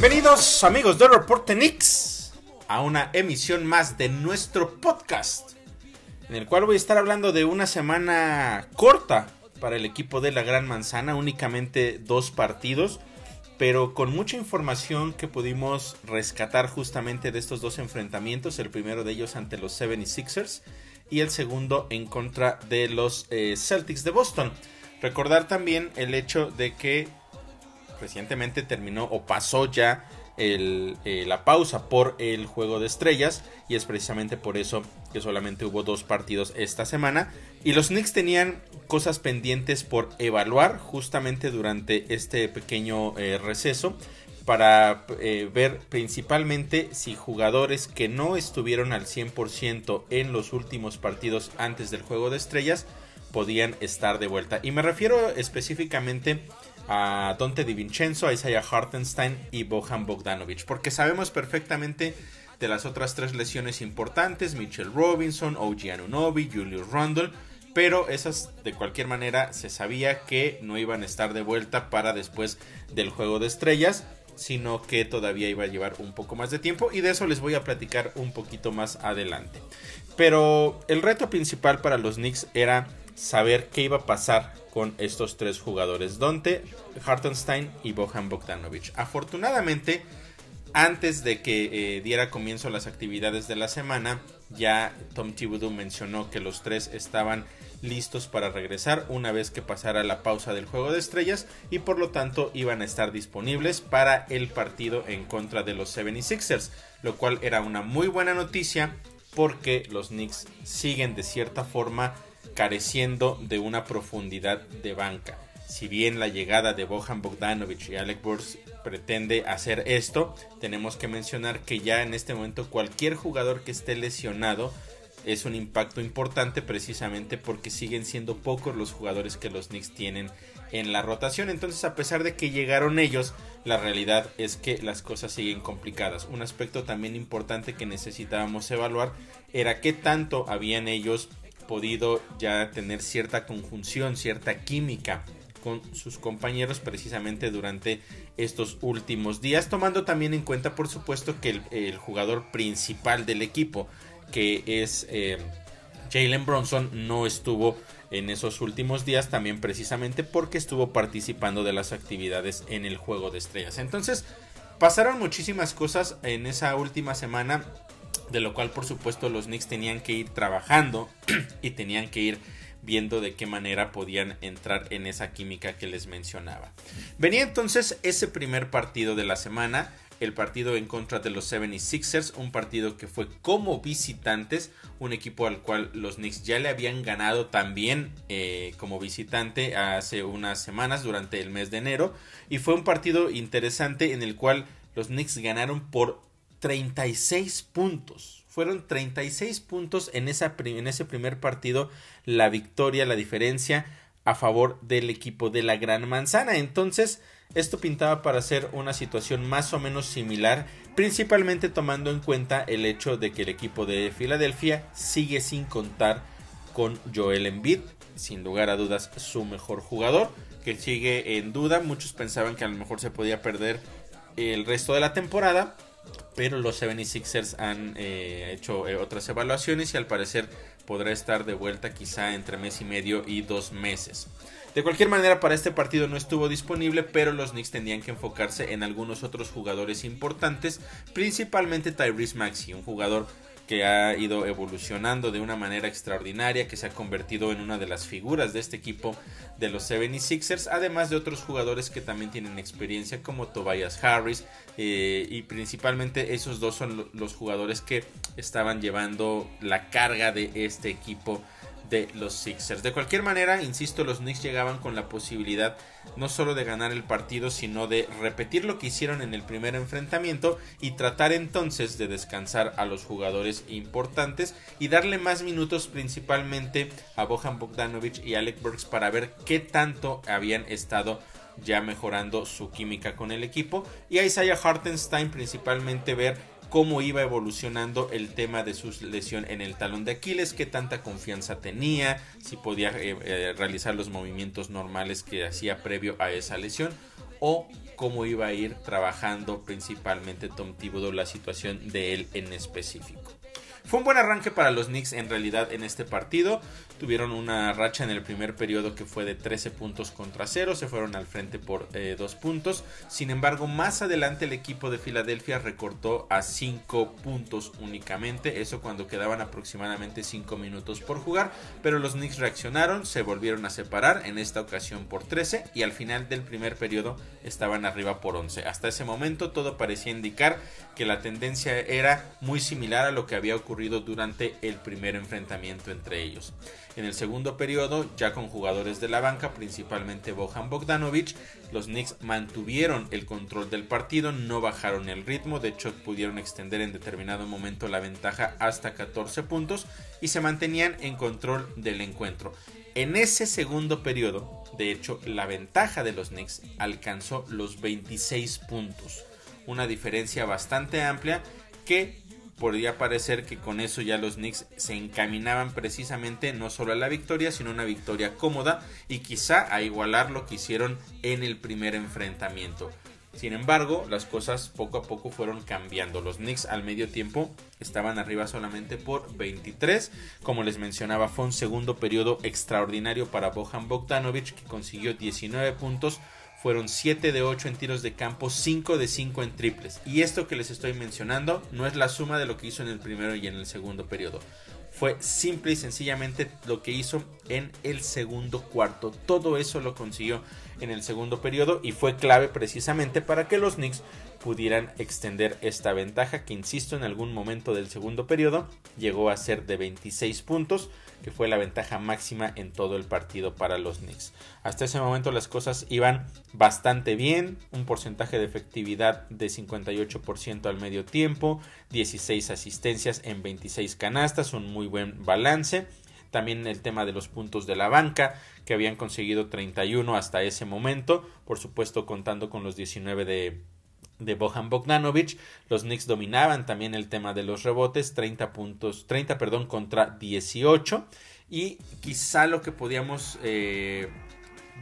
Bienvenidos amigos de Reporte Knicks a una emisión más de nuestro podcast en el cual voy a estar hablando de una semana corta para el equipo de la Gran Manzana, únicamente dos partidos, pero con mucha información que pudimos rescatar justamente de estos dos enfrentamientos, el primero de ellos ante los 76ers y el segundo en contra de los eh, Celtics de Boston. Recordar también el hecho de que recientemente terminó o pasó ya el, eh, la pausa por el juego de estrellas y es precisamente por eso que solamente hubo dos partidos esta semana. Y los Knicks tenían cosas pendientes por evaluar justamente durante este pequeño eh, receso para eh, ver principalmente si jugadores que no estuvieron al 100% en los últimos partidos antes del juego de estrellas podían estar de vuelta. Y me refiero específicamente a Dante DiVincenzo, a Isaiah Hartenstein y Bohan Bogdanovic, porque sabemos perfectamente de las otras tres lesiones importantes, Mitchell Robinson, OG Anunobi, Julius Randle, pero esas de cualquier manera se sabía que no iban a estar de vuelta para después del juego de estrellas, sino que todavía iba a llevar un poco más de tiempo y de eso les voy a platicar un poquito más adelante. Pero el reto principal para los Knicks era saber qué iba a pasar con estos tres jugadores, Dante, Hartenstein y Bohan Bogdanovic. Afortunadamente, antes de que eh, diera comienzo las actividades de la semana, ya Tom Thibodeau mencionó que los tres estaban listos para regresar una vez que pasara la pausa del juego de estrellas y por lo tanto iban a estar disponibles para el partido en contra de los 76ers, lo cual era una muy buena noticia porque los Knicks siguen de cierta forma careciendo de una profundidad de banca. Si bien la llegada de Bohan Bogdanovic y Alec Burks pretende hacer esto, tenemos que mencionar que ya en este momento cualquier jugador que esté lesionado es un impacto importante precisamente porque siguen siendo pocos los jugadores que los Knicks tienen en la rotación. Entonces, a pesar de que llegaron ellos, la realidad es que las cosas siguen complicadas. Un aspecto también importante que necesitábamos evaluar era qué tanto habían ellos podido ya tener cierta conjunción, cierta química con sus compañeros precisamente durante estos últimos días, tomando también en cuenta por supuesto que el, jugador principal del equipo, que es eh, Jalen Bronson, no estuvo en esos últimos días también precisamente porque estuvo participando de las actividades en el juego de estrellas. Entonces, pasaron muchísimas cosas en esa última semana de lo cual por supuesto los Knicks tenían que ir trabajando y tenían que ir viendo de qué manera podían entrar en esa química que les mencionaba. Venía entonces ese primer partido de la semana, el partido en contra de los 76ers, un partido que fue como visitantes, un equipo al cual los Knicks ya le habían ganado también eh, como visitante hace unas semanas durante el mes de enero, y fue un partido interesante en el cual los Knicks ganaron por 36 puntos. Fueron 36 puntos en, en ese primer partido la victoria, la diferencia a favor del equipo de la Gran Manzana. Entonces, esto pintaba para ser una situación más o menos similar, principalmente tomando en cuenta el hecho de que el equipo de Filadelfia sigue sin contar con Joel Embiid, sin lugar a dudas su mejor jugador, que sigue en duda. Muchos pensaban que a lo mejor se podía perder el resto de la temporada, pero los 76ers han eh, hecho eh, otras evaluaciones y al parecer podrá estar de vuelta quizá entre mes y medio y dos meses. De cualquier manera, para este partido no estuvo disponible, pero los Knicks tenían que enfocarse en algunos otros jugadores importantes, principalmente Tyrese Maxey, un jugador que ha ido evolucionando de una manera extraordinaria, que se ha convertido en una de las figuras de este equipo de los 76ers, además de otros jugadores que también tienen experiencia como Tobias Harris, eh, y principalmente esos dos son los jugadores que estaban llevando la carga de este equipo de los Sixers. De cualquier manera, insisto, los Knicks llegaban con la posibilidad no solo de ganar el partido, sino de repetir lo que hicieron en el primer enfrentamiento y tratar entonces de descansar a los jugadores importantes y darle más minutos principalmente a Bohan Bogdanovic y Alec Burks para ver qué tanto habían estado ya mejorando su química con el equipo y a Isaiah Hartenstein principalmente ver cómo iba evolucionando el tema de su lesión en el talón de Aquiles, qué tanta confianza tenía, si podía eh, eh, realizar los movimientos normales que hacía previo a esa lesión o cómo iba a ir trabajando principalmente Tom Thibodeau la situación de él en específico. Fue un buen arranque para los Knicks en realidad en este partido. Tuvieron una racha en el primer periodo que fue de 13 puntos contra 0. Se fueron al frente por 2 eh, puntos. Sin embargo, más adelante el equipo de Filadelfia recortó a 5 puntos únicamente. Eso cuando quedaban aproximadamente 5 minutos por jugar. Pero los Knicks reaccionaron, se volvieron a separar. En esta ocasión por 13. Y al final del primer periodo estaban arriba por 11. Hasta ese momento todo parecía indicar que la tendencia era muy similar a lo que había ocurrido durante el primer enfrentamiento entre ellos. En el segundo periodo, ya con jugadores de la banca, principalmente Bohan Bogdanovic, los Knicks mantuvieron el control del partido, no bajaron el ritmo, de hecho pudieron extender en determinado momento la ventaja hasta 14 puntos y se mantenían en control del encuentro. En ese segundo periodo, de hecho, la ventaja de los Knicks alcanzó los 26 puntos, una diferencia bastante amplia que podría parecer que con eso ya los Knicks se encaminaban precisamente no solo a la victoria, sino a una victoria cómoda y quizá a igualar lo que hicieron en el primer enfrentamiento. Sin embargo, las cosas poco a poco fueron cambiando. Los Knicks al medio tiempo estaban arriba solamente por 23. Como les mencionaba, fue un segundo periodo extraordinario para Bohan Bogdanovic que consiguió 19 puntos fueron 7 de 8 en tiros de campo, 5 de 5 en triples. Y esto que les estoy mencionando no es la suma de lo que hizo en el primero y en el segundo periodo. Fue simple y sencillamente lo que hizo en el segundo cuarto. Todo eso lo consiguió en el segundo periodo y fue clave precisamente para que los Knicks pudieran extender esta ventaja que insisto en algún momento del segundo periodo llegó a ser de 26 puntos que fue la ventaja máxima en todo el partido para los Knicks. Hasta ese momento las cosas iban bastante bien, un porcentaje de efectividad de 58% al medio tiempo, 16 asistencias en 26 canastas, un muy buen balance. También el tema de los puntos de la banca, que habían conseguido 31 hasta ese momento, por supuesto contando con los 19 de de Bohan Bogdanovic. Los Knicks dominaban también el tema de los rebotes, 30 puntos, 30 perdón, contra 18. Y quizá lo que podíamos eh,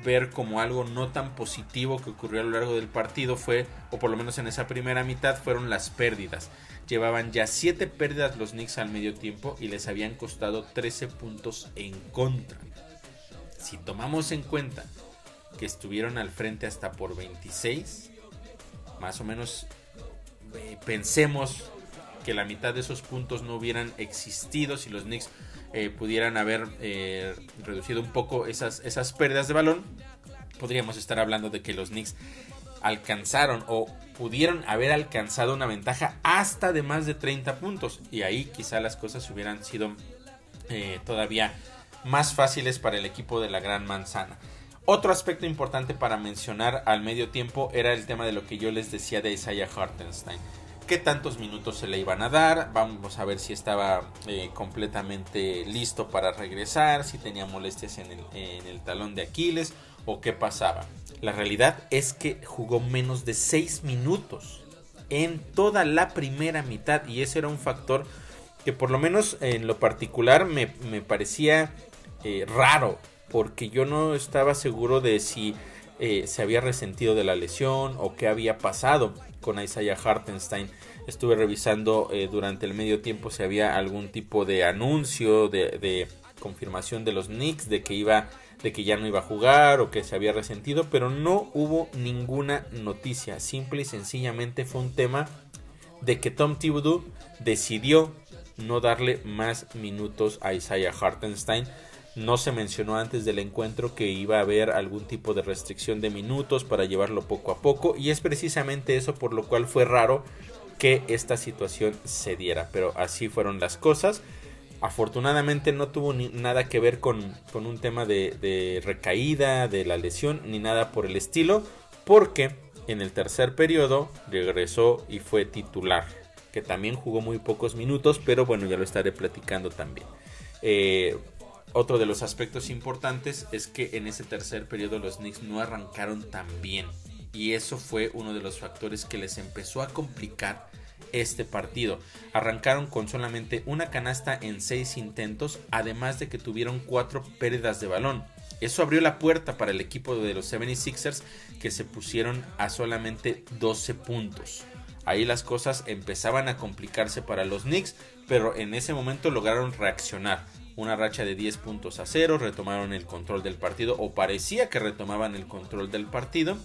ver como algo no tan positivo que ocurrió a lo largo del partido fue, o por lo menos en esa primera mitad, fueron las pérdidas. Llevaban ya 7 pérdidas los Knicks al medio tiempo y les habían costado 13 puntos en contra. Si tomamos en cuenta que estuvieron al frente hasta por 26, más o menos eh, pensemos que la mitad de esos puntos no hubieran existido si los Knicks eh, pudieran haber eh, reducido un poco esas, esas pérdidas de balón, podríamos estar hablando de que los Knicks alcanzaron o pudieron haber alcanzado una ventaja hasta de más de 30 puntos y ahí quizá las cosas hubieran sido todavía más fáciles para el equipo de la Gran Manzana. Otro aspecto importante para mencionar al medio tiempo era el tema de lo que yo les decía de Isaiah Hartenstein. ¿Qué tantos minutos se le iban a dar? Vamos a ver si estaba eh, completamente listo para regresar, si tenía molestias en el, talón de Aquiles o qué pasaba. La realidad es que jugó menos de 6 minutos en toda la primera mitad y ese era un factor que por lo menos en lo particular me, me parecía eh, raro porque yo no estaba seguro de si eh, se había resentido de la lesión o qué había pasado con Isaiah Hartenstein. Estuve revisando eh, durante el medio tiempo si había algún tipo de anuncio de, confirmación de los Knicks de que iba de que ya no iba a jugar o que se había resentido, pero no hubo ninguna noticia. Simple y sencillamente fue un tema de que Tom Thibodeau decidió no darle más minutos a Isaiah Hartenstein no se mencionó antes del encuentro que iba a haber algún tipo de restricción de minutos para llevarlo poco a poco y es precisamente eso por lo cual fue raro que esta situación se diera, pero así fueron las cosas. Afortunadamente no tuvo nada que ver con, un tema de, de recaída, de la lesión, ni nada por el estilo, porque en el tercer periodo regresó y fue titular, que también jugó muy pocos minutos, pero bueno, ya lo estaré platicando también. Eh, otro de los aspectos importantes es que en ese tercer periodo los Knicks no arrancaron tan bien. Y eso fue uno de los factores que les empezó a complicar este partido. Arrancaron con solamente una canasta en seis intentos, además de que tuvieron cuatro pérdidas de balón. Eso abrió la puerta para el equipo de los 76ers que se pusieron a solamente 12 puntos. Ahí las cosas empezaban a complicarse para los Knicks, pero en ese momento lograron reaccionar. Una racha de 10 puntos a 0, retomaron el control del partido o parecía que retomaban el control del partido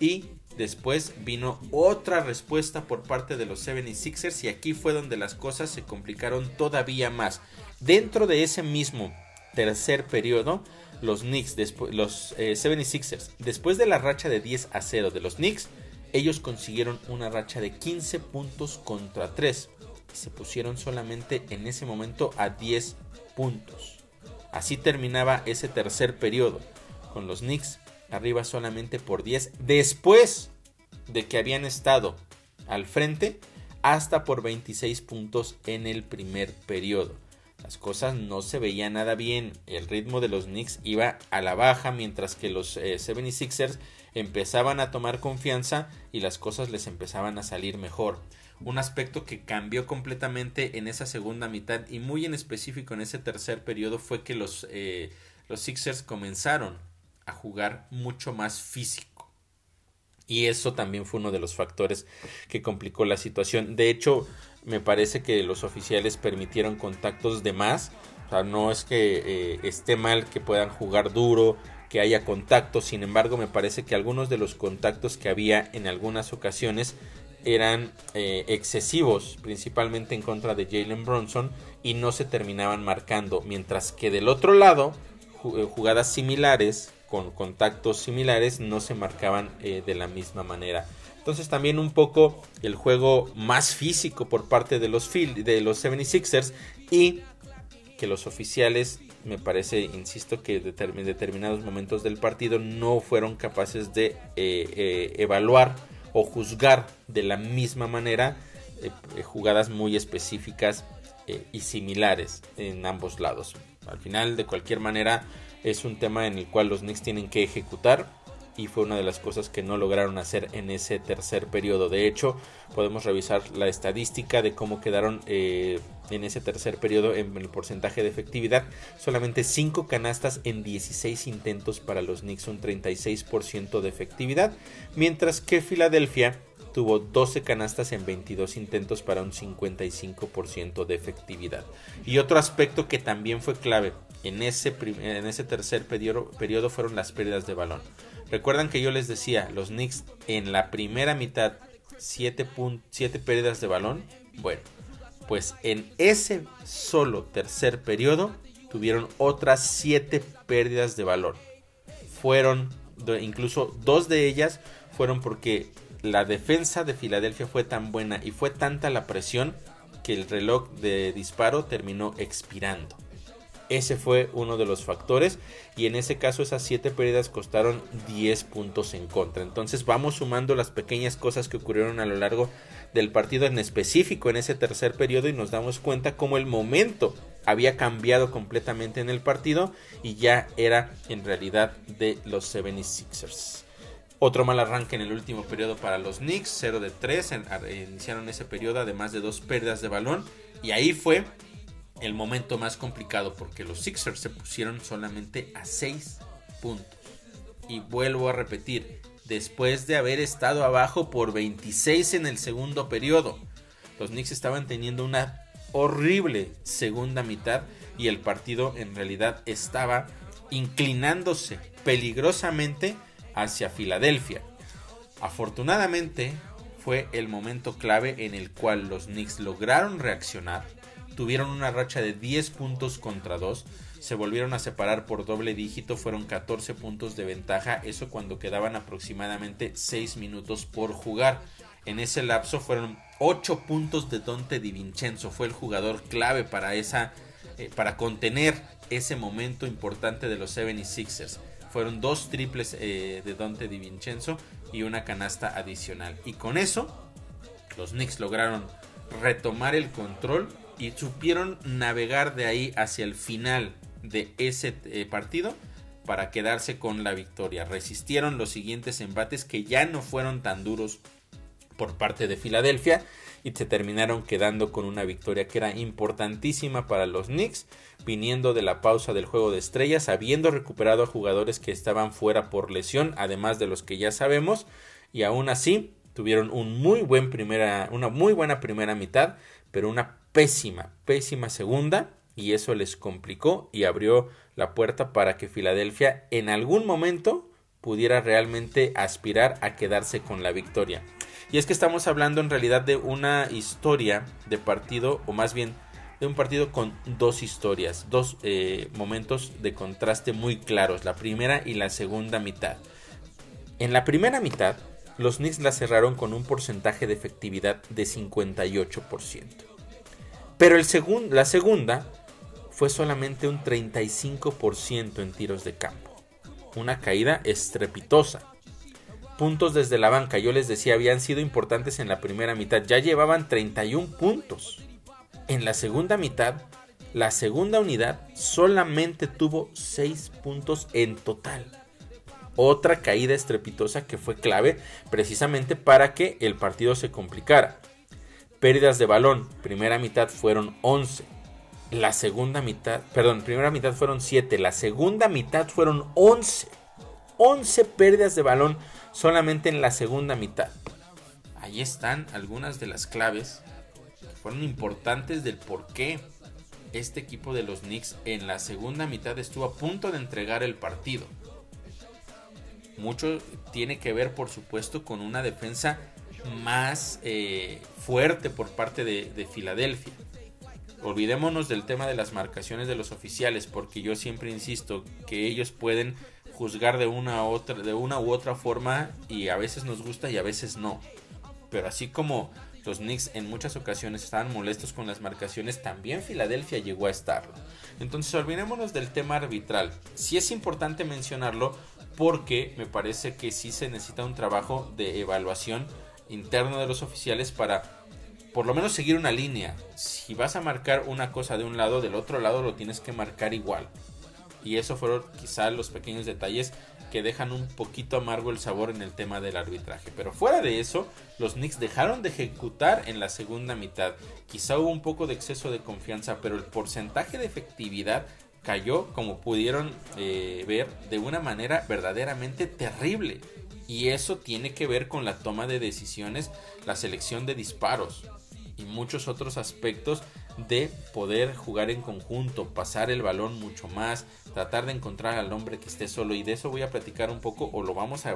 y después vino otra respuesta por parte de los 76ers y aquí fue donde las cosas se complicaron todavía más. Dentro de ese mismo tercer periodo, los Knicks, los 76ers, eh, después de la racha de 10 a 0 de los Knicks, ellos consiguieron una racha de 15 puntos contra 3 y se pusieron solamente en ese momento a 10 puntos. Así terminaba ese tercer periodo, con los Knicks arriba solamente por 10 después de que habían estado al frente hasta por 26 puntos en el primer periodo. Las cosas no se veían nada bien, el ritmo de los Knicks iba a la baja mientras que los 76ers eh, empezaban a tomar confianza y las cosas les empezaban a salir mejor. Un aspecto que cambió completamente en esa segunda mitad y muy en específico en ese tercer periodo fue que los, eh, los Sixers comenzaron a jugar mucho más físico. Y eso también fue uno de los factores que complicó la situación. De hecho, me parece que los oficiales permitieron contactos de más. O sea, no es que eh, esté mal que puedan jugar duro, que haya contactos, sin embargo me parece que algunos de los contactos que había en algunas ocasiones eran eh, excesivos, principalmente en contra de Jalen Bronson, y no se terminaban marcando, mientras que del otro lado, eh, jugadas similares, con contactos similares, no se marcaban eh, de la misma manera. Entonces también un poco el juego más físico por parte de los, de los 76ers y que los oficiales me parece, insisto, que en determinados momentos del partido no fueron capaces de evaluar o juzgar de la misma manera eh, jugadas muy específicas y similares en ambos lados. Al final, de cualquier manera, es un tema en el cual los Knicks tienen que ejecutar y fue una de las cosas que no lograron hacer en ese tercer periodo. De hecho, podemos revisar la estadística de cómo quedaron eh, en ese tercer periodo en el porcentaje de efectividad. Solamente 5 canastas en 16 intentos para los Knicks, un 36% de efectividad, mientras que Filadelfia tuvo 12 canastas en 22 intentos para un 55% de efectividad. Y otro aspecto que también fue clave en ese, en ese tercer periodo, periodo fueron las pérdidas de balón. Recuerdan que yo les decía, los Knicks en la primera mitad 7, pérdidas de balón. Bueno, pues en ese solo tercer periodo tuvieron otras 7 pérdidas de balón. Fueron, incluso dos de ellas fueron porque la defensa de Filadelfia fue tan buena y fue tanta la presión que el reloj de disparo terminó expirando. Ese fue uno de los factores y en ese caso esas 7 pérdidas costaron 10 puntos en contra. Entonces vamos sumando las pequeñas cosas que ocurrieron a lo largo del partido en específico en ese tercer periodo y nos damos cuenta cómo el momento había cambiado completamente en el partido y ya era en realidad de los 76ers. Otro mal arranque en el último periodo para los Knicks, 0 de 3, iniciaron ese periodo además de dos pérdidas de balón y ahí fue el momento más complicado porque los Sixers se pusieron solamente a 6 puntos. Y vuelvo a repetir, después de haber estado abajo por 26 en el segundo periodo, los Knicks estaban teniendo una horrible segunda mitad y el partido en realidad estaba inclinándose peligrosamente hacia Filadelfia. Afortunadamente fue el momento clave en el cual los Knicks lograron reaccionar tuvieron una racha de 10 puntos contra 2, se volvieron a separar por doble dígito, fueron 14 puntos de ventaja, eso cuando quedaban aproximadamente 6 minutos por jugar. En ese lapso fueron 8 puntos de Dante Di Vincenzo, fue el jugador clave para esa eh, para contener ese momento importante de los 76ers. Fueron dos triples eh, de Dante Di Vincenzo y una canasta adicional. Y con eso, los Knicks lograron retomar el control y supieron navegar de ahí hacia el final de ese eh, partido para quedarse con la victoria. Resistieron los siguientes embates que ya no fueron tan duros por parte de Filadelfia y se terminaron quedando con una victoria que era importantísima para los Knicks, viniendo de la pausa del juego de estrellas, habiendo recuperado a jugadores que estaban fuera por lesión, además de los que ya sabemos, y aún así tuvieron un muy buen primera, una muy buena primera mitad, pero una pésima, pésima segunda, y eso les complicó y abrió la puerta para que Filadelfia en algún momento pudiera realmente aspirar a quedarse con la victoria. Y es que estamos hablando en realidad de una historia de partido, o más bien de un partido con dos historias, dos eh, momentos de contraste muy claros, la primera y la segunda mitad. En la primera mitad, los Knicks la cerraron con un porcentaje de efectividad de 58%. Pero el la segunda fue solamente un 35% en tiros de campo. Una caída estrepitosa. Puntos desde la banca, yo les decía, habían sido importantes en la primera mitad. Ya llevaban 31 puntos. En la segunda mitad, la segunda unidad solamente tuvo 6 puntos en total. Otra caída estrepitosa que fue clave precisamente para que el partido se complicara. Pérdidas de balón, primera mitad fueron 11. La segunda mitad, perdón, primera mitad fueron 7. La segunda mitad fueron 11. 11 pérdidas de balón solamente en la segunda mitad. Ahí están algunas de las claves que fueron importantes del por qué este equipo de los Knicks en la segunda mitad estuvo a punto de entregar el partido. Mucho tiene que ver, por supuesto, con una defensa más eh, fuerte por parte de, de Filadelfia. Olvidémonos del tema de las marcaciones de los oficiales, porque yo siempre insisto que ellos pueden juzgar de una, otra, de una u otra forma y a veces nos gusta y a veces no. Pero así como los Knicks en muchas ocasiones estaban molestos con las marcaciones, también Filadelfia llegó a estarlo. Entonces olvidémonos del tema arbitral. Sí es importante mencionarlo porque me parece que sí se necesita un trabajo de evaluación interno de los oficiales para por lo menos seguir una línea. Si vas a marcar una cosa de un lado, del otro lado lo tienes que marcar igual. Y eso fueron quizá los pequeños detalles que dejan un poquito amargo el sabor en el tema del arbitraje. Pero fuera de eso, los Knicks dejaron de ejecutar en la segunda mitad. Quizá hubo un poco de exceso de confianza, pero el porcentaje de efectividad cayó, como pudieron eh, ver, de una manera verdaderamente terrible. Y eso tiene que ver con la toma de decisiones, la selección de disparos y muchos otros aspectos de poder jugar en conjunto, pasar el balón mucho más, tratar de encontrar al hombre que esté solo y de eso voy a platicar un poco o lo vamos a,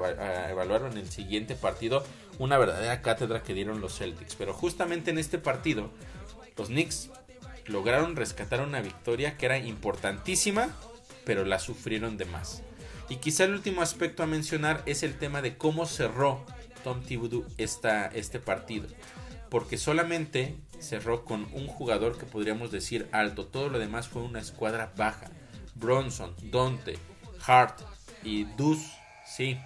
evaluar en el siguiente partido, una verdadera cátedra que dieron los Celtics. Pero justamente en este partido, los Knicks lograron rescatar una victoria que era importantísima, pero la sufrieron de más. Y quizá el último aspecto a mencionar es el tema de cómo cerró Tom Thibodeau esta, este partido. Porque solamente cerró con un jugador que podríamos decir alto. Todo lo demás fue una escuadra baja. Bronson, Dante, Hart y Deuce, sí,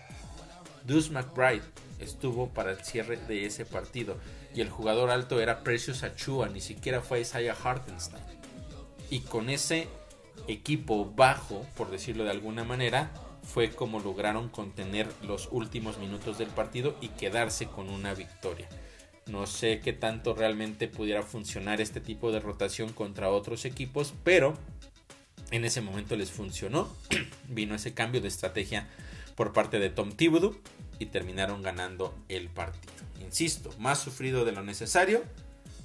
Deuce McBride estuvo para el cierre de ese partido. Y el jugador alto era Precious Achua, ni siquiera fue Isaiah Hartenstein. Y con ese equipo bajo, por decirlo de alguna manera, fue como lograron contener los últimos minutos del partido y quedarse con una victoria. No sé qué tanto realmente pudiera funcionar este tipo de rotación contra otros equipos, pero en ese momento les funcionó. Vino ese cambio de estrategia por parte de Tom Thibodeau y terminaron ganando el partido. Insisto, más sufrido de lo necesario,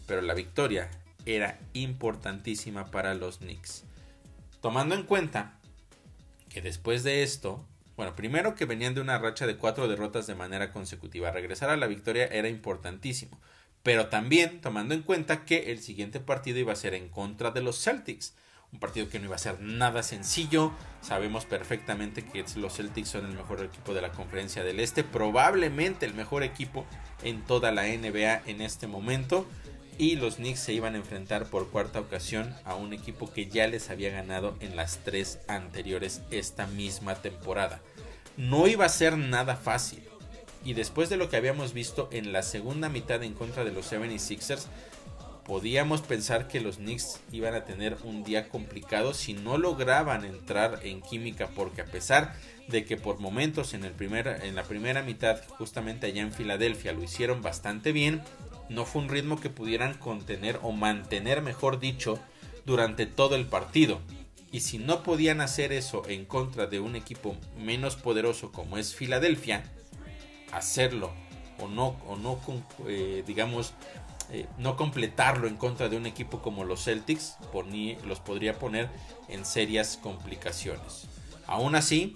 pero la victoria era importantísima para los Knicks. Tomando en cuenta que después de esto bueno, primero que venían de una racha de cuatro derrotas de manera consecutiva. Regresar a la victoria era importantísimo. Pero también tomando en cuenta que el siguiente partido iba a ser en contra de los Celtics. Un partido que no iba a ser nada sencillo. Sabemos perfectamente que los Celtics son el mejor equipo de la conferencia del Este. Probablemente el mejor equipo en toda la NBA en este momento y los Knicks se iban a enfrentar por cuarta ocasión a un equipo que ya les había ganado en las tres anteriores esta misma temporada. No iba a ser nada fácil. Y después de lo que habíamos visto en la segunda mitad en contra de los 76ers, podíamos pensar que los Knicks iban a tener un día complicado si no lograban entrar en química porque a pesar de que por momentos en, el primer, en la primera mitad, justamente allá en Filadelfia, lo hicieron bastante bien, no fue un ritmo que pudieran contener o mantener, mejor dicho, durante todo el partido. Y si no podían hacer eso en contra de un equipo menos poderoso como es Filadelfia, hacerlo o no, o no eh, digamos, eh, no completarlo en contra de un equipo como los Celtics los podría poner en serias complicaciones. Aún así,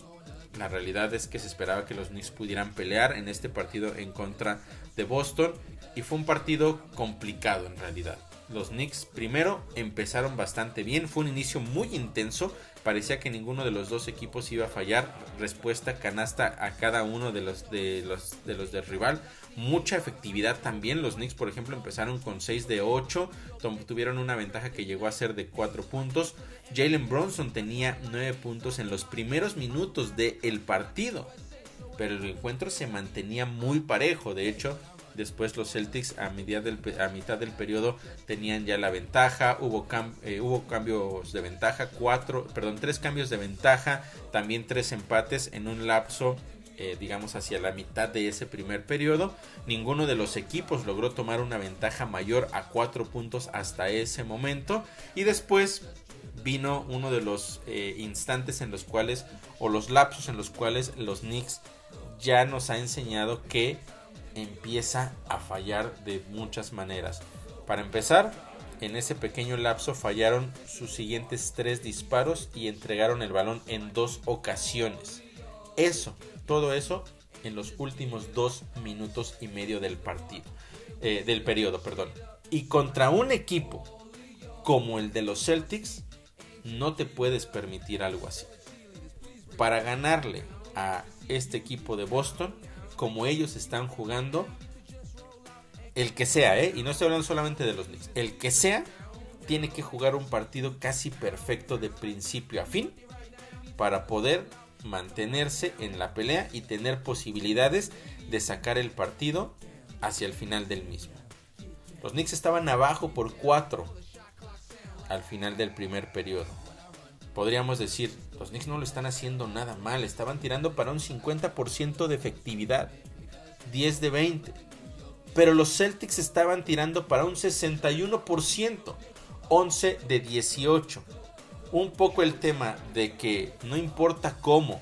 la realidad es que se esperaba que los Knicks pudieran pelear en este partido en contra de Boston y fue un partido complicado en realidad. Los Knicks primero empezaron bastante bien, fue un inicio muy intenso, parecía que ninguno de los dos equipos iba a fallar respuesta canasta a cada uno de los de los de los del rival mucha efectividad también los Knicks por ejemplo empezaron con 6 de 8 tuvieron una ventaja que llegó a ser de 4 puntos Jalen Bronson tenía 9 puntos en los primeros minutos del partido pero el encuentro se mantenía muy parejo de hecho Después los Celtics a, del, a mitad del periodo tenían ya la ventaja. Hubo, eh, hubo cambios de ventaja. Cuatro, perdón, tres cambios de ventaja. También tres empates en un lapso eh, digamos hacia la mitad de ese primer periodo. Ninguno de los equipos logró tomar una ventaja mayor a cuatro puntos hasta ese momento. Y después vino uno de los eh, instantes en los cuales, o los lapsos en los cuales los Knicks ya nos ha enseñado que empieza a fallar de muchas maneras. Para empezar, en ese pequeño lapso fallaron sus siguientes tres disparos y entregaron el balón en dos ocasiones. Eso, todo eso en los últimos dos minutos y medio del partido, eh, del periodo, perdón. Y contra un equipo como el de los Celtics, no te puedes permitir algo así. Para ganarle a este equipo de Boston, como ellos están jugando, el que sea, ¿eh? y no estoy hablando solamente de los Knicks, el que sea, tiene que jugar un partido casi perfecto de principio a fin para poder mantenerse en la pelea y tener posibilidades de sacar el partido hacia el final del mismo. Los Knicks estaban abajo por 4 al final del primer periodo. Podríamos decir, los Knicks no lo están haciendo nada mal, estaban tirando para un 50% de efectividad, 10 de 20. Pero los Celtics estaban tirando para un 61%, 11 de 18. Un poco el tema de que no importa cómo,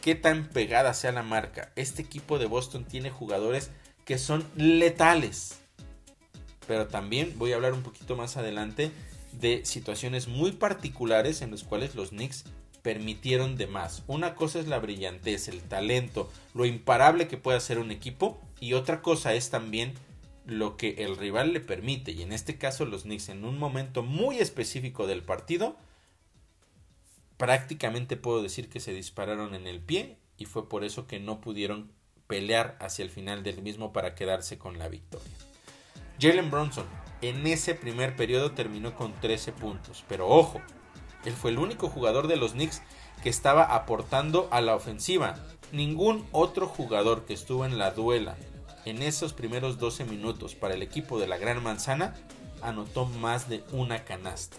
qué tan pegada sea la marca, este equipo de Boston tiene jugadores que son letales. Pero también voy a hablar un poquito más adelante de situaciones muy particulares en las cuales los Knicks permitieron de más. Una cosa es la brillantez, el talento, lo imparable que puede hacer un equipo y otra cosa es también lo que el rival le permite y en este caso los Knicks en un momento muy específico del partido prácticamente puedo decir que se dispararon en el pie y fue por eso que no pudieron pelear hacia el final del mismo para quedarse con la victoria. Jalen Bronson en ese primer periodo terminó con 13 puntos. Pero ojo, él fue el único jugador de los Knicks que estaba aportando a la ofensiva. Ningún otro jugador que estuvo en la duela en esos primeros 12 minutos para el equipo de la Gran Manzana anotó más de una canasta.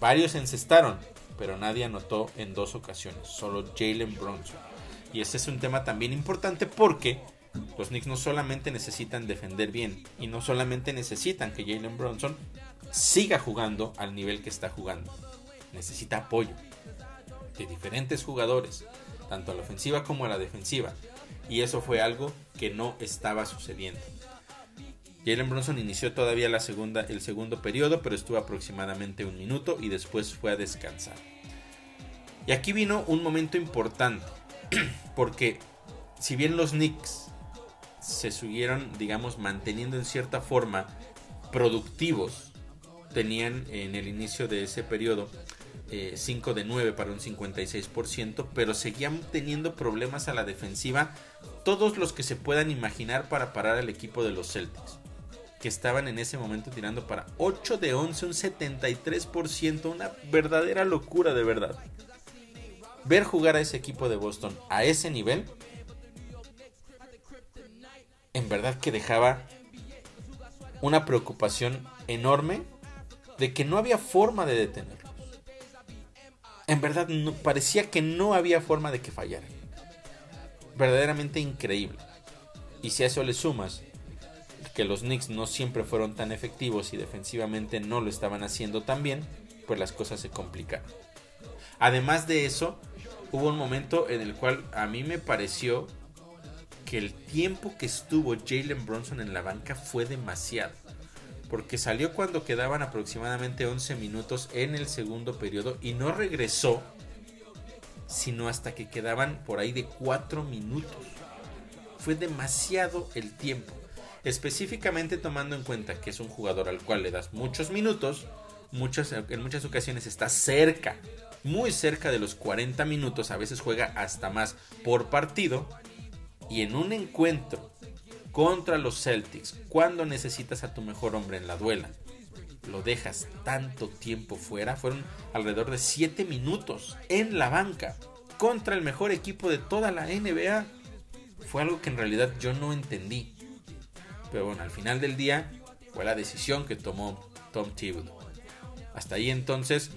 varios encestaron, pero nadie anotó en dos ocasiones, solo Jalen Bronson. Y ese es un tema también importante porque los Knicks no solamente necesitan defender bien y no solamente necesitan que Jalen Bronson siga jugando al nivel que está jugando. Necesita apoyo de diferentes jugadores, tanto a la ofensiva como a la defensiva. Y eso fue algo que no estaba sucediendo. Jalen Bronson inició todavía la segunda, el segundo periodo, pero estuvo aproximadamente un minuto y después fue a descansar. Y aquí vino un momento importante, porque si bien los Knicks se siguieron, digamos, manteniendo en cierta forma productivos. Tenían en el inicio de ese periodo 5 eh, de 9 para un 56%, pero seguían teniendo problemas a la defensiva todos los que se puedan imaginar para parar al equipo de los Celtics, que estaban en ese momento tirando para 8 de 11, un 73%, una verdadera locura de verdad. Ver jugar a ese equipo de Boston a ese nivel en verdad que dejaba una preocupación enorme de que no había forma de detenerlos. en verdad parecía que no había forma de que fallara. Verdaderamente increíble. Y si a eso le sumas que los Knicks no siempre fueron tan efectivos y defensivamente no lo estaban haciendo tan bien, pues las cosas se complicaron. Además de eso, hubo un momento en el cual a mí me pareció que el tiempo que estuvo Jalen Bronson en la banca fue demasiado. Porque salió cuando quedaban aproximadamente 11 minutos en el segundo periodo y no regresó sino hasta que quedaban por ahí de 4 minutos. Fue demasiado el tiempo específicamente tomando en cuenta que es un jugador al cual le das muchos minutos, muchas, en muchas ocasiones está cerca, muy cerca de los 40 minutos, a veces juega hasta más por partido, y en un encuentro contra los Celtics, cuando necesitas a tu mejor hombre en la duela, lo dejas tanto tiempo fuera, fueron alrededor de 7 minutos en la banca contra el mejor equipo de toda la NBA. Fue algo que en realidad yo no entendí. Pero bueno, al final del día fue la decisión que tomó Tom Thibodeau. Hasta ahí entonces,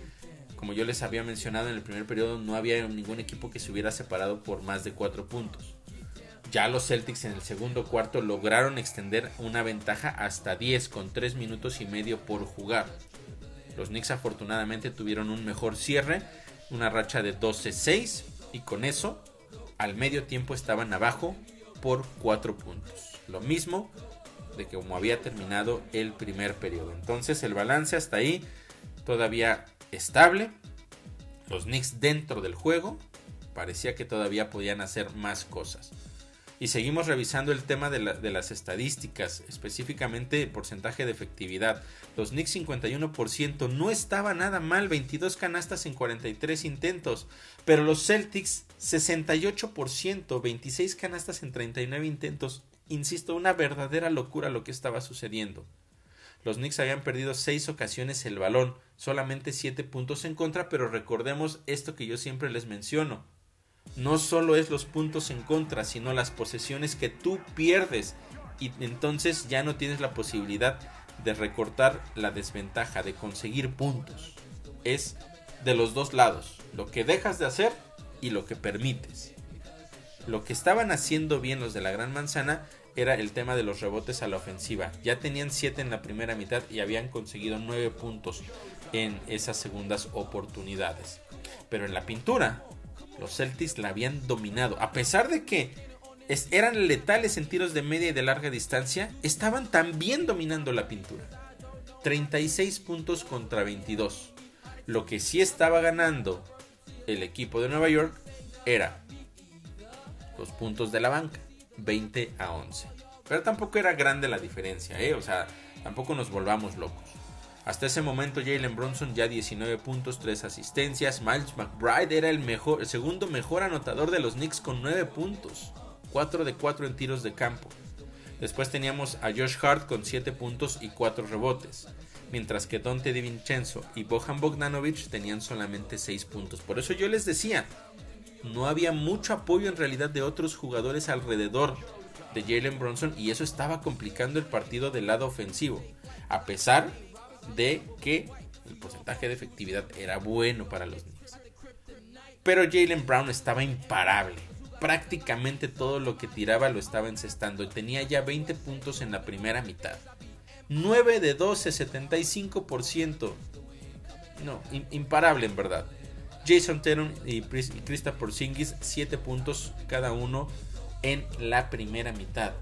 como yo les había mencionado en el primer periodo, no había ningún equipo que se hubiera separado por más de 4 puntos. Ya los Celtics en el segundo cuarto lograron extender una ventaja hasta 10 con 3 minutos y medio por jugar. Los Knicks afortunadamente tuvieron un mejor cierre, una racha de 12-6 y con eso al medio tiempo estaban abajo por 4 puntos. Lo mismo de que como había terminado el primer periodo. Entonces el balance hasta ahí todavía estable. Los Knicks dentro del juego parecía que todavía podían hacer más cosas. Y seguimos revisando el tema de, las estadísticas, específicamente porcentaje de efectividad. Los Knicks 51% no estaba nada mal, 22 canastas en 43 intentos. Pero los Celtics 68%, 26 canastas en 39 intentos insisto, una verdadera locura lo que estaba sucediendo. Los Knicks habían perdido seis ocasiones el balón, solamente siete puntos en contra, pero recordemos esto que yo siempre les menciono. No solo es los puntos en contra, sino las posesiones que tú pierdes y entonces ya no tienes la posibilidad de recortar la desventaja, de conseguir puntos. Es de los dos lados, lo que dejas de hacer y lo que permites. Lo que estaban haciendo bien los de la Gran Manzana era el tema de los rebotes a la ofensiva. Ya tenían 7 en la primera mitad y habían conseguido 9 puntos en esas segundas oportunidades. Pero en la pintura, los Celtics la habían dominado. A pesar de que eran letales en tiros de media y de larga distancia, estaban también dominando la pintura. 36 puntos contra 22. Lo que sí estaba ganando el equipo de Nueva York era los puntos de la banca. 20 a 11. Pero tampoco era grande la diferencia, ¿eh? O sea, tampoco nos volvamos locos. Hasta ese momento Jalen Bronson ya 19 puntos, 3 asistencias. Miles McBride era el, segundo mejor anotador de los Knicks con 9 puntos. 4 de 4 en tiros de campo. Después teníamos a Josh Hart con 7 puntos y 4 rebotes. Mientras que Dante DiVincenzo y Bohan Bogdanovic tenían solamente 6 puntos. Por eso yo les decía, no había mucho apoyo en realidad de otros jugadores alrededor de Jalen Bronson y eso estaba complicando el partido del lado ofensivo, a pesar de que el porcentaje de efectividad era bueno para los Knicks. Pero Jalen Brown estaba imparable. Prácticamente todo lo que tiraba lo estaba encestando. Tenía ya 20 puntos en la primera mitad. 9 de 12, 75%. No, imparable en verdad. Jason Teron y Krista Porzingis 7 puntos cada uno en la primera mitad.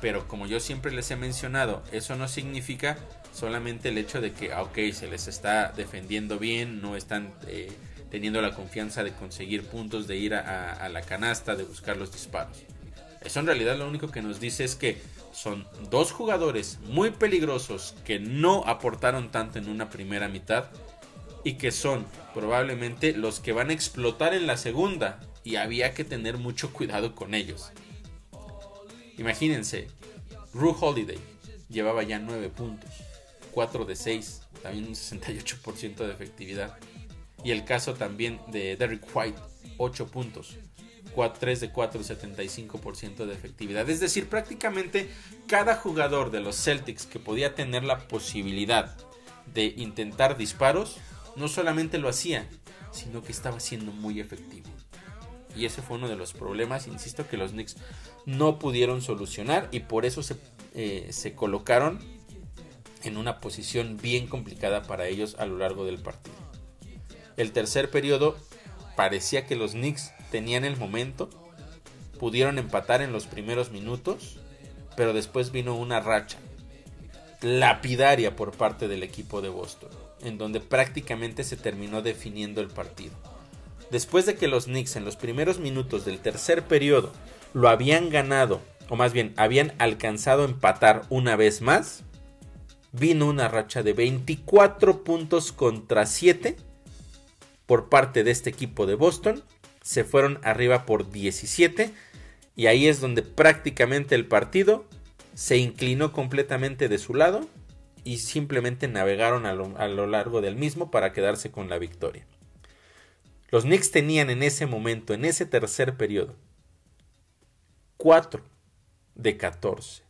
Pero como yo siempre les he mencionado, eso no significa solamente el hecho de que, ah, ok, se les está defendiendo bien, no están eh, teniendo la confianza de conseguir puntos, de ir a, la canasta, de buscar los disparos. Eso en realidad lo único que nos dice es que son dos jugadores muy peligrosos que no aportaron tanto en una primera mitad y que son probablemente los que van a explotar en la segunda y había que tener mucho cuidado con ellos. Imagínense, Ru Holiday llevaba ya 9 puntos, 4 de 6, también un 68% de efectividad. Y el caso también de Derrick White, 8 puntos, 3 de 4, 75% de efectividad. Es decir, prácticamente cada jugador de los Celtics que podía tener la posibilidad de intentar disparos, no solamente lo hacía, sino que estaba siendo muy efectivo. Y ese fue uno de los problemas, insisto, que los Knicks no pudieron solucionar y por eso se, eh, se colocaron en una posición bien complicada para ellos a lo largo del partido. El tercer periodo parecía que los Knicks tenían el momento, pudieron empatar en los primeros minutos, pero después vino una racha lapidaria por parte del equipo de Boston, en donde prácticamente se terminó definiendo el partido. Después de que los Knicks en los primeros minutos del tercer periodo lo habían ganado, o más bien habían alcanzado a empatar una vez más, vino una racha de 24 puntos contra 7 por parte de este equipo de Boston. Se fueron arriba por 17 y ahí es donde prácticamente el partido se inclinó completamente de su lado y simplemente navegaron a lo, a lo, largo del mismo para quedarse con la victoria. Los Knicks tenían en ese momento, en ese tercer periodo, 4 de 14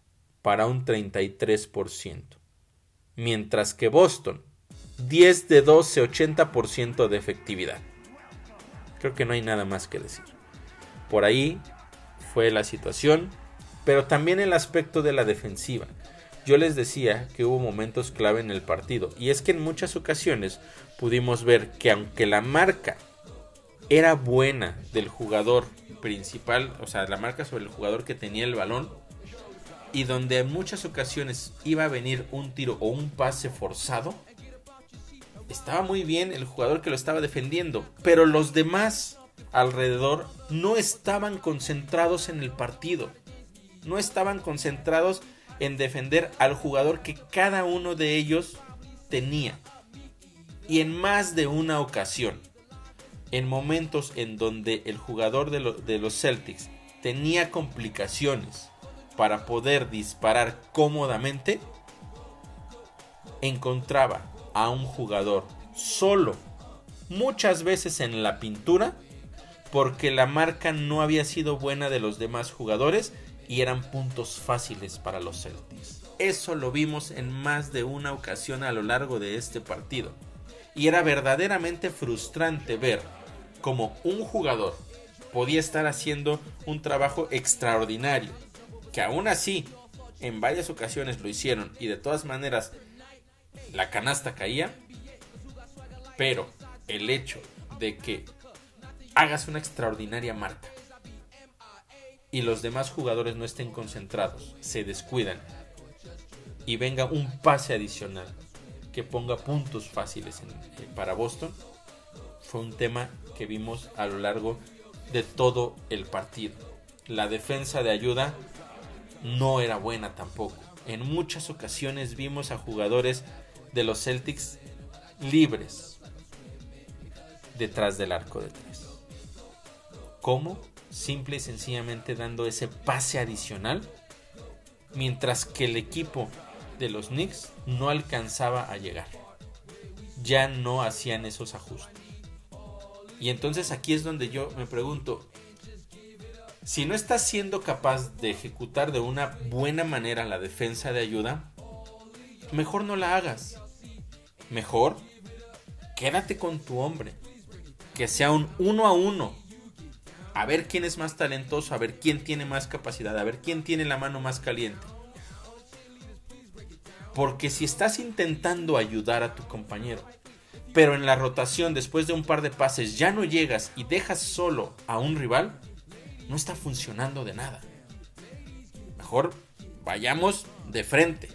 para un 33%, mientras que Boston 10 de 12, 80% de efectividad. Creo que no hay nada más que decir. Por ahí fue la situación, pero también el aspecto de la defensiva. Yo les decía que hubo momentos clave en el partido, y es que en muchas ocasiones pudimos ver que aunque la marca era buena del jugador principal, o sea, la marca sobre el jugador que tenía el balón, y donde en muchas ocasiones iba a venir un tiro o un pase forzado, estaba muy bien el jugador que lo estaba defendiendo, pero los demás alrededor no estaban concentrados en el partido, no estaban concentrados en defender al jugador que cada uno de ellos tenía. Y en más de una ocasión, en momentos en donde el jugador de, de, los Celtics tenía complicaciones para poder disparar cómodamente, encontraba a un jugador solo, muchas veces en la pintura, porque la marca no había sido buena de los demás jugadores y eran puntos fáciles para los Celtics. Eso lo vimos en más de una ocasión a lo largo de este partido. Y era verdaderamente frustrante ver como un jugador podía estar haciendo un trabajo extraordinario, que aún así en varias ocasiones lo hicieron y de todas maneras la canasta caía, pero el hecho de que hagas una extraordinaria marca y los demás jugadores no estén concentrados, se descuidan y venga un pase adicional que ponga puntos fáciles eh, para Boston, fue un tema que vimos a lo largo de todo el partido. La defensa de ayuda no era buena tampoco. En muchas ocasiones vimos a jugadores de los Celtics libres detrás del arco de tres. ¿Cómo? Simple y sencillamente dando ese pase adicional, mientras que el equipo de los Knicks no alcanzaba a llegar. Ya no hacían esos ajustes. Y entonces aquí es donde yo me pregunto, si no estás siendo capaz de ejecutar de una buena manera la defensa de ayuda, mejor no la hagas. Mejor quédate con tu hombre. Que sea un uno a uno. A ver quién es más talentoso, a ver quién tiene más capacidad, a ver quién tiene la mano más caliente. Porque si estás intentando ayudar a tu compañero pero en la rotación después de un par de pases ya no llegas y dejas solo a un rival, no está funcionando de nada. Mejor vayamos de frente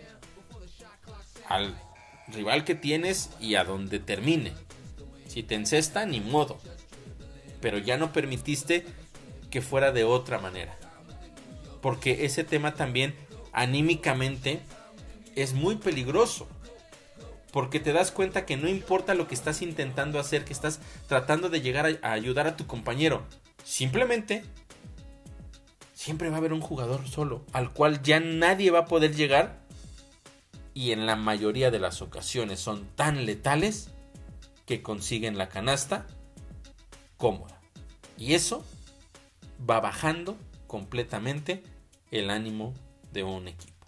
al rival que tienes y a donde termine. Si te encesta, ni modo. Pero ya no permitiste que fuera de otra manera. Porque ese tema también anímicamente es muy peligroso porque te das cuenta que no importa lo que estás intentando hacer, que estás tratando de llegar a, ayudar a tu compañero. Simplemente, siempre va a haber un jugador solo, al cual ya nadie va a poder llegar. Y en la mayoría de las ocasiones son tan letales que consiguen la canasta cómoda. Y eso va bajando completamente el ánimo de un equipo.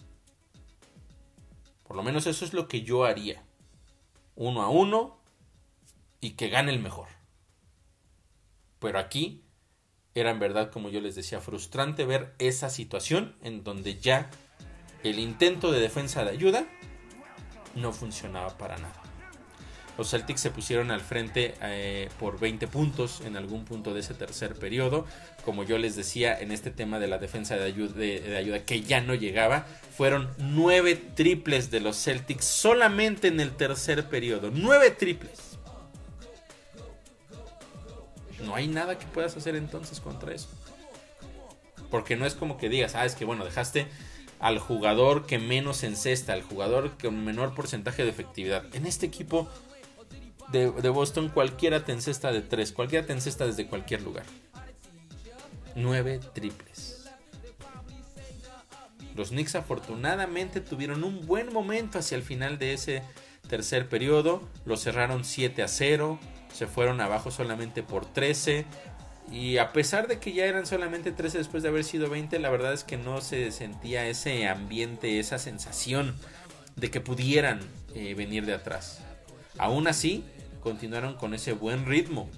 Por lo menos eso es lo que yo haría uno a uno y que gane el mejor. Pero aquí era en verdad, como yo les decía, frustrante ver esa situación en donde ya el intento de defensa de ayuda no funcionaba para nada. Los Celtics se pusieron al frente eh, por 20 puntos en algún punto de ese tercer periodo. Como yo les decía, en este tema de la defensa de ayuda, de ayuda que ya no llegaba, fueron 9 triples de los Celtics solamente en el tercer periodo. 9 triples. No hay nada que puedas hacer entonces contra eso. Porque no es como que digas, ah, es que bueno, dejaste al jugador que menos encesta, al jugador con menor porcentaje de efectividad. En este equipo de, Boston, cualquiera te encesta de tres, cualquiera te encesta desde cualquier lugar. Nueve triples. Los Knicks afortunadamente tuvieron un buen momento hacia el final de ese tercer periodo. Lo cerraron 7 a 0. Se fueron abajo solamente por 13. Y a pesar de que ya eran solamente 13 después de haber sido 20, la verdad es que no se sentía ese ambiente, esa sensación de que pudieran eh, venir de atrás. Aún así, continuaron con ese buen ritmo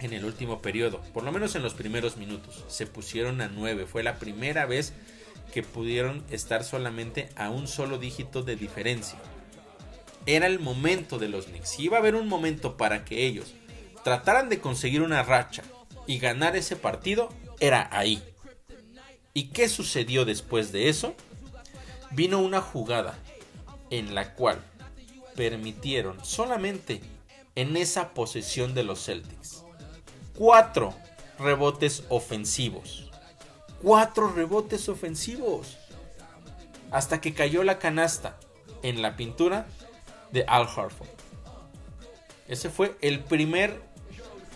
en el último periodo, por lo menos en los primeros minutos. Se pusieron a 9, fue la primera vez que pudieron estar solamente a un solo dígito de diferencia. Era el momento de los Knicks. Iba a haber un momento para que ellos trataran de conseguir una racha y ganar ese partido, era ahí. ¿Y qué sucedió después de eso? Vino una jugada en la cual permitieron solamente en esa posesión de los Celtics. Cuatro rebotes ofensivos. Cuatro rebotes ofensivos. Hasta que cayó la canasta en la pintura de Al Harford. Ese fue el primer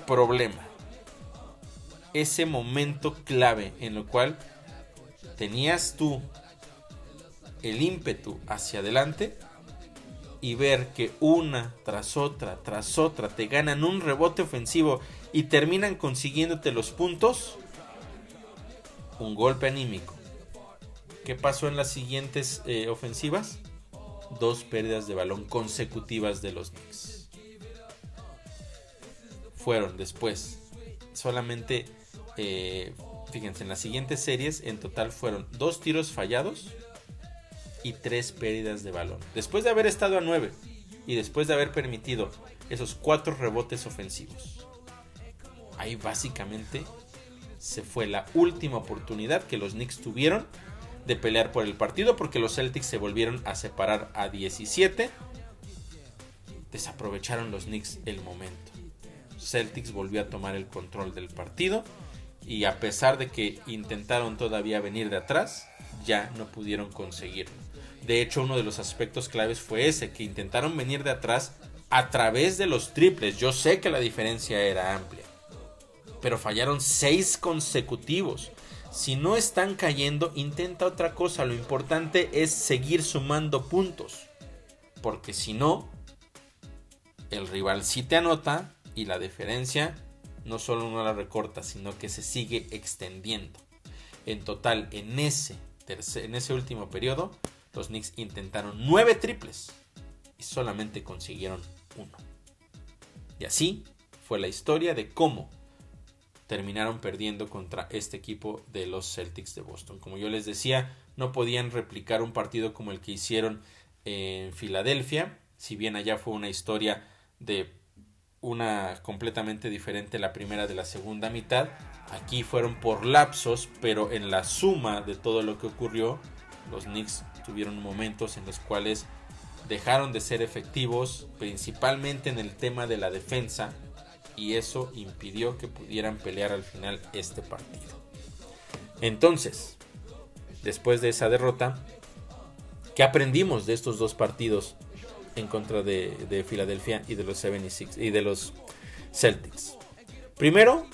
problema. Ese momento clave en lo cual tenías tú el ímpetu hacia adelante y ver que una tras otra, tras otra, te ganan un rebote ofensivo y terminan consiguiéndote los puntos, un golpe anímico. ¿Qué pasó en las siguientes eh, ofensivas? Dos pérdidas de balón consecutivas de los Knicks. Fueron después solamente, eh, fíjense, en las siguientes series en total fueron dos tiros fallados y tres pérdidas de balón. Después de haber estado a 9 y después de haber permitido esos cuatro rebotes ofensivos. Ahí básicamente se fue la última oportunidad que los Knicks tuvieron de pelear por el partido porque los Celtics se volvieron a separar a 17. Desaprovecharon los Knicks el momento. Celtics volvió a tomar el control del partido y a pesar de que intentaron todavía venir de atrás, ya no pudieron conseguirlo. De hecho, uno de los aspectos claves fue ese, que intentaron venir de atrás a través de los triples. Yo sé que la diferencia era amplia, pero fallaron seis consecutivos. Si no están cayendo, intenta otra cosa. Lo importante es seguir sumando puntos. Porque si no, el rival sí te anota y la diferencia no solo no la recorta, sino que se sigue extendiendo. En total, en ese, en ese último periodo, los Knicks intentaron nueve triples y solamente consiguieron uno. Y así fue la historia de cómo terminaron perdiendo contra este equipo de los Celtics de Boston. Como yo les decía, no podían replicar un partido como el que hicieron en Filadelfia, si bien allá fue una historia de una completamente diferente la primera de la segunda mitad. Aquí fueron por lapsos, pero en la suma de todo lo que ocurrió, los Knicks tuvieron momentos en los cuales dejaron de ser efectivos, principalmente en el tema de la defensa, y eso impidió que pudieran pelear al final este partido. Entonces, después de esa derrota, ¿qué aprendimos de estos dos partidos en contra de, de Filadelfia y de los 76 y de los Celtics? Primero,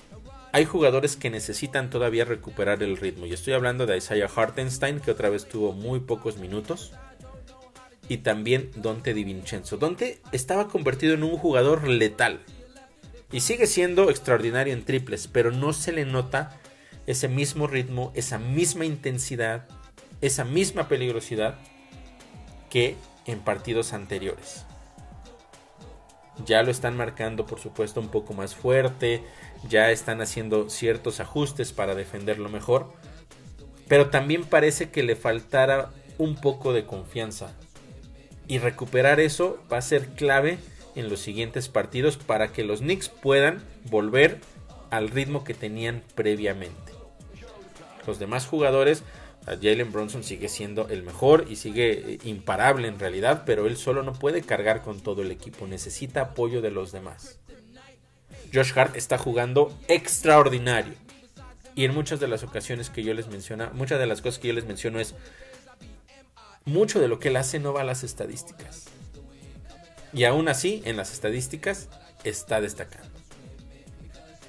hay jugadores que necesitan todavía recuperar el ritmo. Y estoy hablando de Isaiah Hartenstein, que otra vez tuvo muy pocos minutos. Y también Dante DiVincenzo. Dante estaba convertido en un jugador letal. Y sigue siendo extraordinario en triples, pero no se le nota ese mismo ritmo, esa misma intensidad, esa misma peligrosidad que en partidos anteriores. Ya lo están marcando, por supuesto, un poco más fuerte. Ya están haciendo ciertos ajustes para defenderlo mejor. Pero también parece que le faltara un poco de confianza. Y recuperar eso va a ser clave en los siguientes partidos para que los Knicks puedan volver al ritmo que tenían previamente. Los demás jugadores, Jalen Bronson sigue siendo el mejor y sigue eh, imparable en realidad, pero él solo no puede cargar con todo el equipo, necesita apoyo de los demás. Josh Hart está jugando extraordinario. Y en muchas de las ocasiones que yo les menciono, muchas de las cosas que yo les menciono es, mucho de lo que él hace no va a las estadísticas. Y aún así, en las estadísticas, está destacando.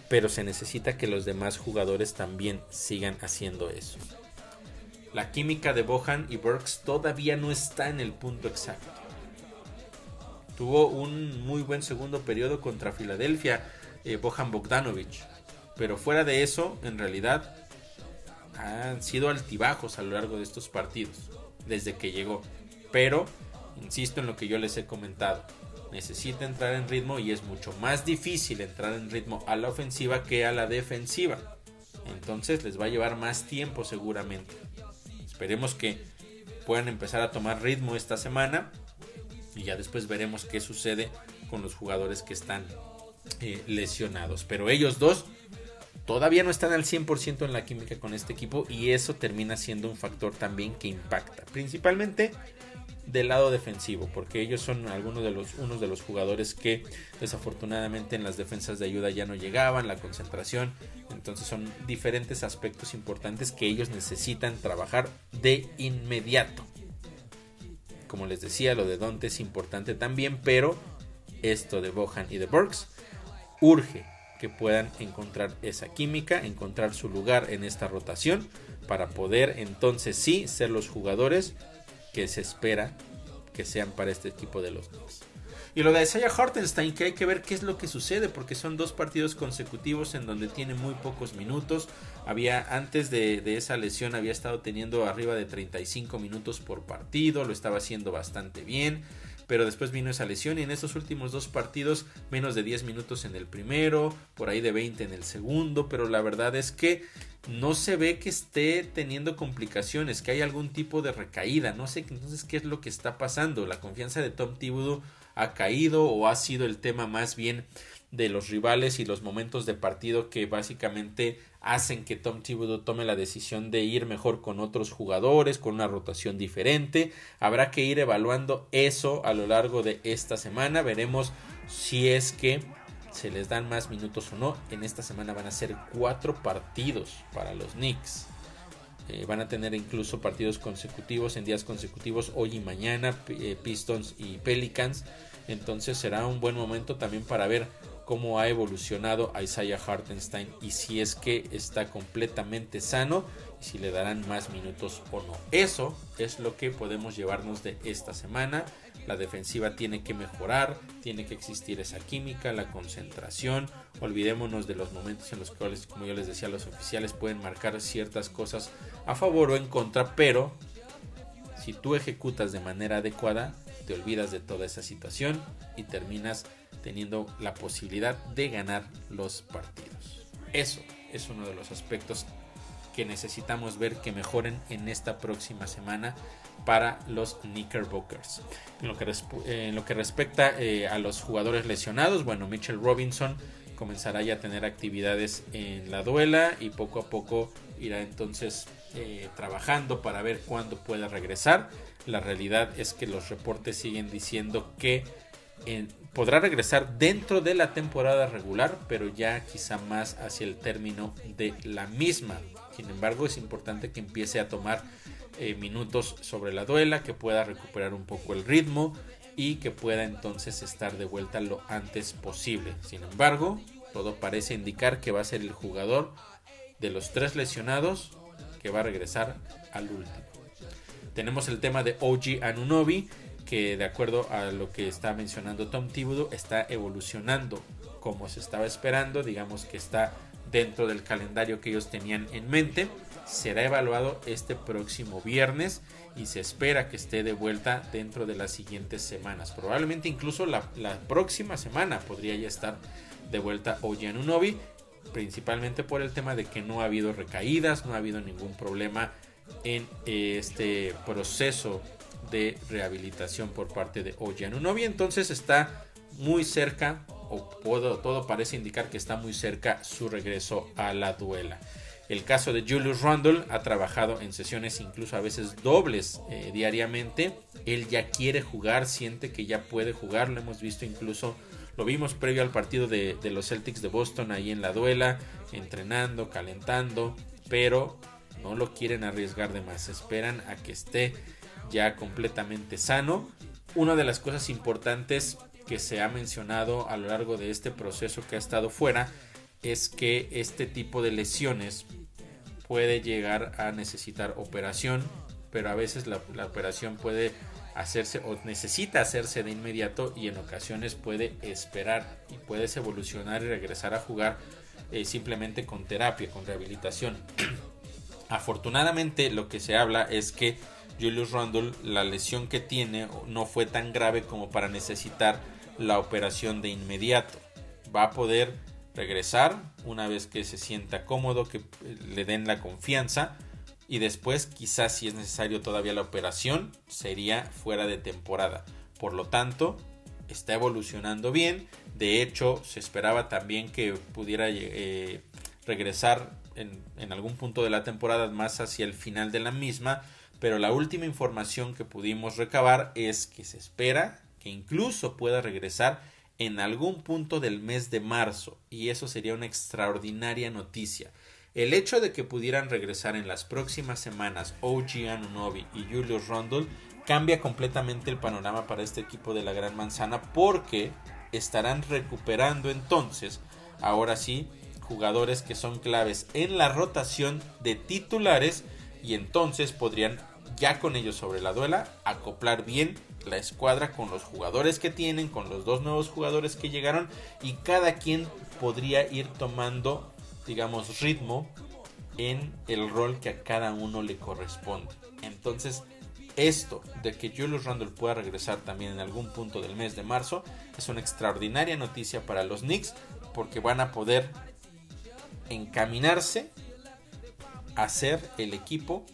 Pero se necesita que los demás jugadores también sigan haciendo eso. La química de Bohan y Burks todavía no está en el punto exacto. Tuvo un muy buen segundo periodo contra Filadelfia, eh, Bohan Bogdanovich. Pero fuera de eso, en realidad, han sido altibajos a lo largo de estos partidos, desde que llegó. Pero Insisto en lo que yo les he comentado. Necesita entrar en ritmo y es mucho más difícil entrar en ritmo a la ofensiva que a la defensiva. Entonces les va a llevar más tiempo seguramente. Esperemos que puedan empezar a tomar ritmo esta semana y ya después veremos qué sucede con los jugadores que están eh, lesionados. Pero ellos dos todavía no están al 100% en la química con este equipo y eso termina siendo un factor también que impacta. Principalmente del lado defensivo, porque ellos son algunos de los, unos de los jugadores que desafortunadamente en las defensas de ayuda ya no llegaban, la concentración, entonces son diferentes aspectos importantes que ellos necesitan trabajar de inmediato. Como les decía, lo de Dante es importante también, pero esto de Bohan y de Burks urge que puedan encontrar esa química, encontrar su lugar en esta rotación para poder entonces sí ser los jugadores que se espera que sean para este equipo de los Knicks. Y lo de Isaiah Hartenstein, que hay que ver qué es lo que sucede, porque son dos partidos consecutivos en donde tiene muy pocos minutos. Había, antes de, esa lesión, había estado teniendo arriba de 35 minutos por partido, lo estaba haciendo bastante bien. Pero después vino esa lesión y en estos últimos dos partidos, menos de 10 minutos en el primero, por ahí de 20 en el segundo. Pero la verdad es que no se ve que esté teniendo complicaciones, que hay algún tipo de recaída. No sé entonces qué es lo que está pasando. La confianza de Tom Thibodeau ha caído o ha sido el tema más bien de los rivales y los momentos de partido que básicamente hacen que Tom Thibodeau tome la decisión de ir mejor con otros jugadores, con una rotación diferente. Habrá que ir evaluando eso a lo largo de esta semana. Veremos si es que se les dan más minutos o no. En esta semana van a ser cuatro partidos para los Knicks. Eh, van a tener incluso partidos consecutivos en días consecutivos hoy y mañana, eh, Pistons y Pelicans. Entonces será un buen momento también para ver cómo ha evolucionado Isaiah Hartenstein y si es que está completamente sano si le darán más minutos o no. Eso es lo que podemos llevarnos de esta semana. La defensiva tiene que mejorar, tiene que existir esa química, la concentración. Olvidémonos de los momentos en los cuales, como yo les decía, los oficiales pueden marcar ciertas cosas a favor o en contra, pero si tú ejecutas de manera adecuada, te olvidas de toda esa situación y terminas teniendo la posibilidad de ganar los partidos. Eso es uno de los aspectos que necesitamos ver que mejoren en esta próxima semana para los Knickerbockers. En lo que, en respecta eh, a los jugadores lesionados, bueno, Mitchell Robinson comenzará ya a tener actividades en la duela y poco a poco irá entonces eh, trabajando para ver cuándo pueda regresar. La realidad es que los reportes siguen diciendo que podrá regresar dentro de la temporada regular, pero ya quizá más hacia el término de la misma. Sin embargo, es importante que empiece a tomar eh, minutos sobre la duela, que pueda recuperar un poco el ritmo y que pueda entonces estar de vuelta lo antes posible. Sin embargo, todo parece indicar que va a ser el jugador de los tres lesionados que va a regresar al último. Tenemos el tema de OG Anunobi, que de acuerdo a lo que está mencionando Tom Thibodeau, está evolucionando como se estaba esperando, digamos que está dentro del calendario que ellos tenían en mente será evaluado este próximo viernes y se espera que esté de vuelta dentro de las siguientes semanas. Probablemente incluso la, próxima semana podría ya estar de vuelta OG Anunobi, principalmente por el tema de que no ha habido recaídas, no ha habido ningún problema en este proceso de rehabilitación por parte de Anunobi. Entonces está muy cerca, o todo, todo parece indicar que está muy cerca su regreso a la duela. El caso de Julius Randle ha trabajado en sesiones incluso a veces dobles eh, diariamente. Él ya quiere jugar, siente que ya puede jugar. Lo hemos visto incluso, lo vimos previo al partido de, de los Celtics de Boston ahí en la duela, entrenando, calentando, pero no lo quieren arriesgar de más. Esperan a que esté ya completamente sano. Una de las cosas importantes que se ha mencionado a lo largo de este proceso que ha estado fuera es que este tipo de lesiones puede llegar a necesitar operación, pero a veces la, operación puede hacerse o necesita hacerse de inmediato y en ocasiones puede esperar y puedes evolucionar y regresar a jugar eh, simplemente con terapia, con rehabilitación. Afortunadamente lo que se habla es que Julius Randle la lesión que tiene no fue tan grave como para necesitar la operación de inmediato. Va a poder regresar una vez que se sienta cómodo, que le den la confianza y después quizás si es necesario todavía la operación sería fuera de temporada. Por lo tanto, está evolucionando bien. De hecho, se esperaba también que pudiera eh, regresar en, algún punto de la temporada más hacia el final de la misma. Pero la última información que pudimos recabar es que se espera que incluso pueda regresar en algún punto del mes de marzo y eso sería una extraordinaria noticia. El hecho de que pudieran regresar en las próximas semanas OG Anunobi y Julius Rondle cambia completamente el panorama para este equipo de la Gran Manzana porque estarán recuperando entonces, ahora sí, jugadores que son claves en la rotación de titulares y entonces podrían ya con ellos sobre la duela acoplar bien la escuadra con los jugadores que tienen, con los dos nuevos jugadores que llegaron y cada quien podría ir tomando, digamos, ritmo en el rol que a cada uno le corresponde. Entonces, esto de que Julius Randle pueda regresar también en algún punto del mes de marzo es una extraordinaria noticia para los Knicks porque van a poder encaminarse a ser el equipo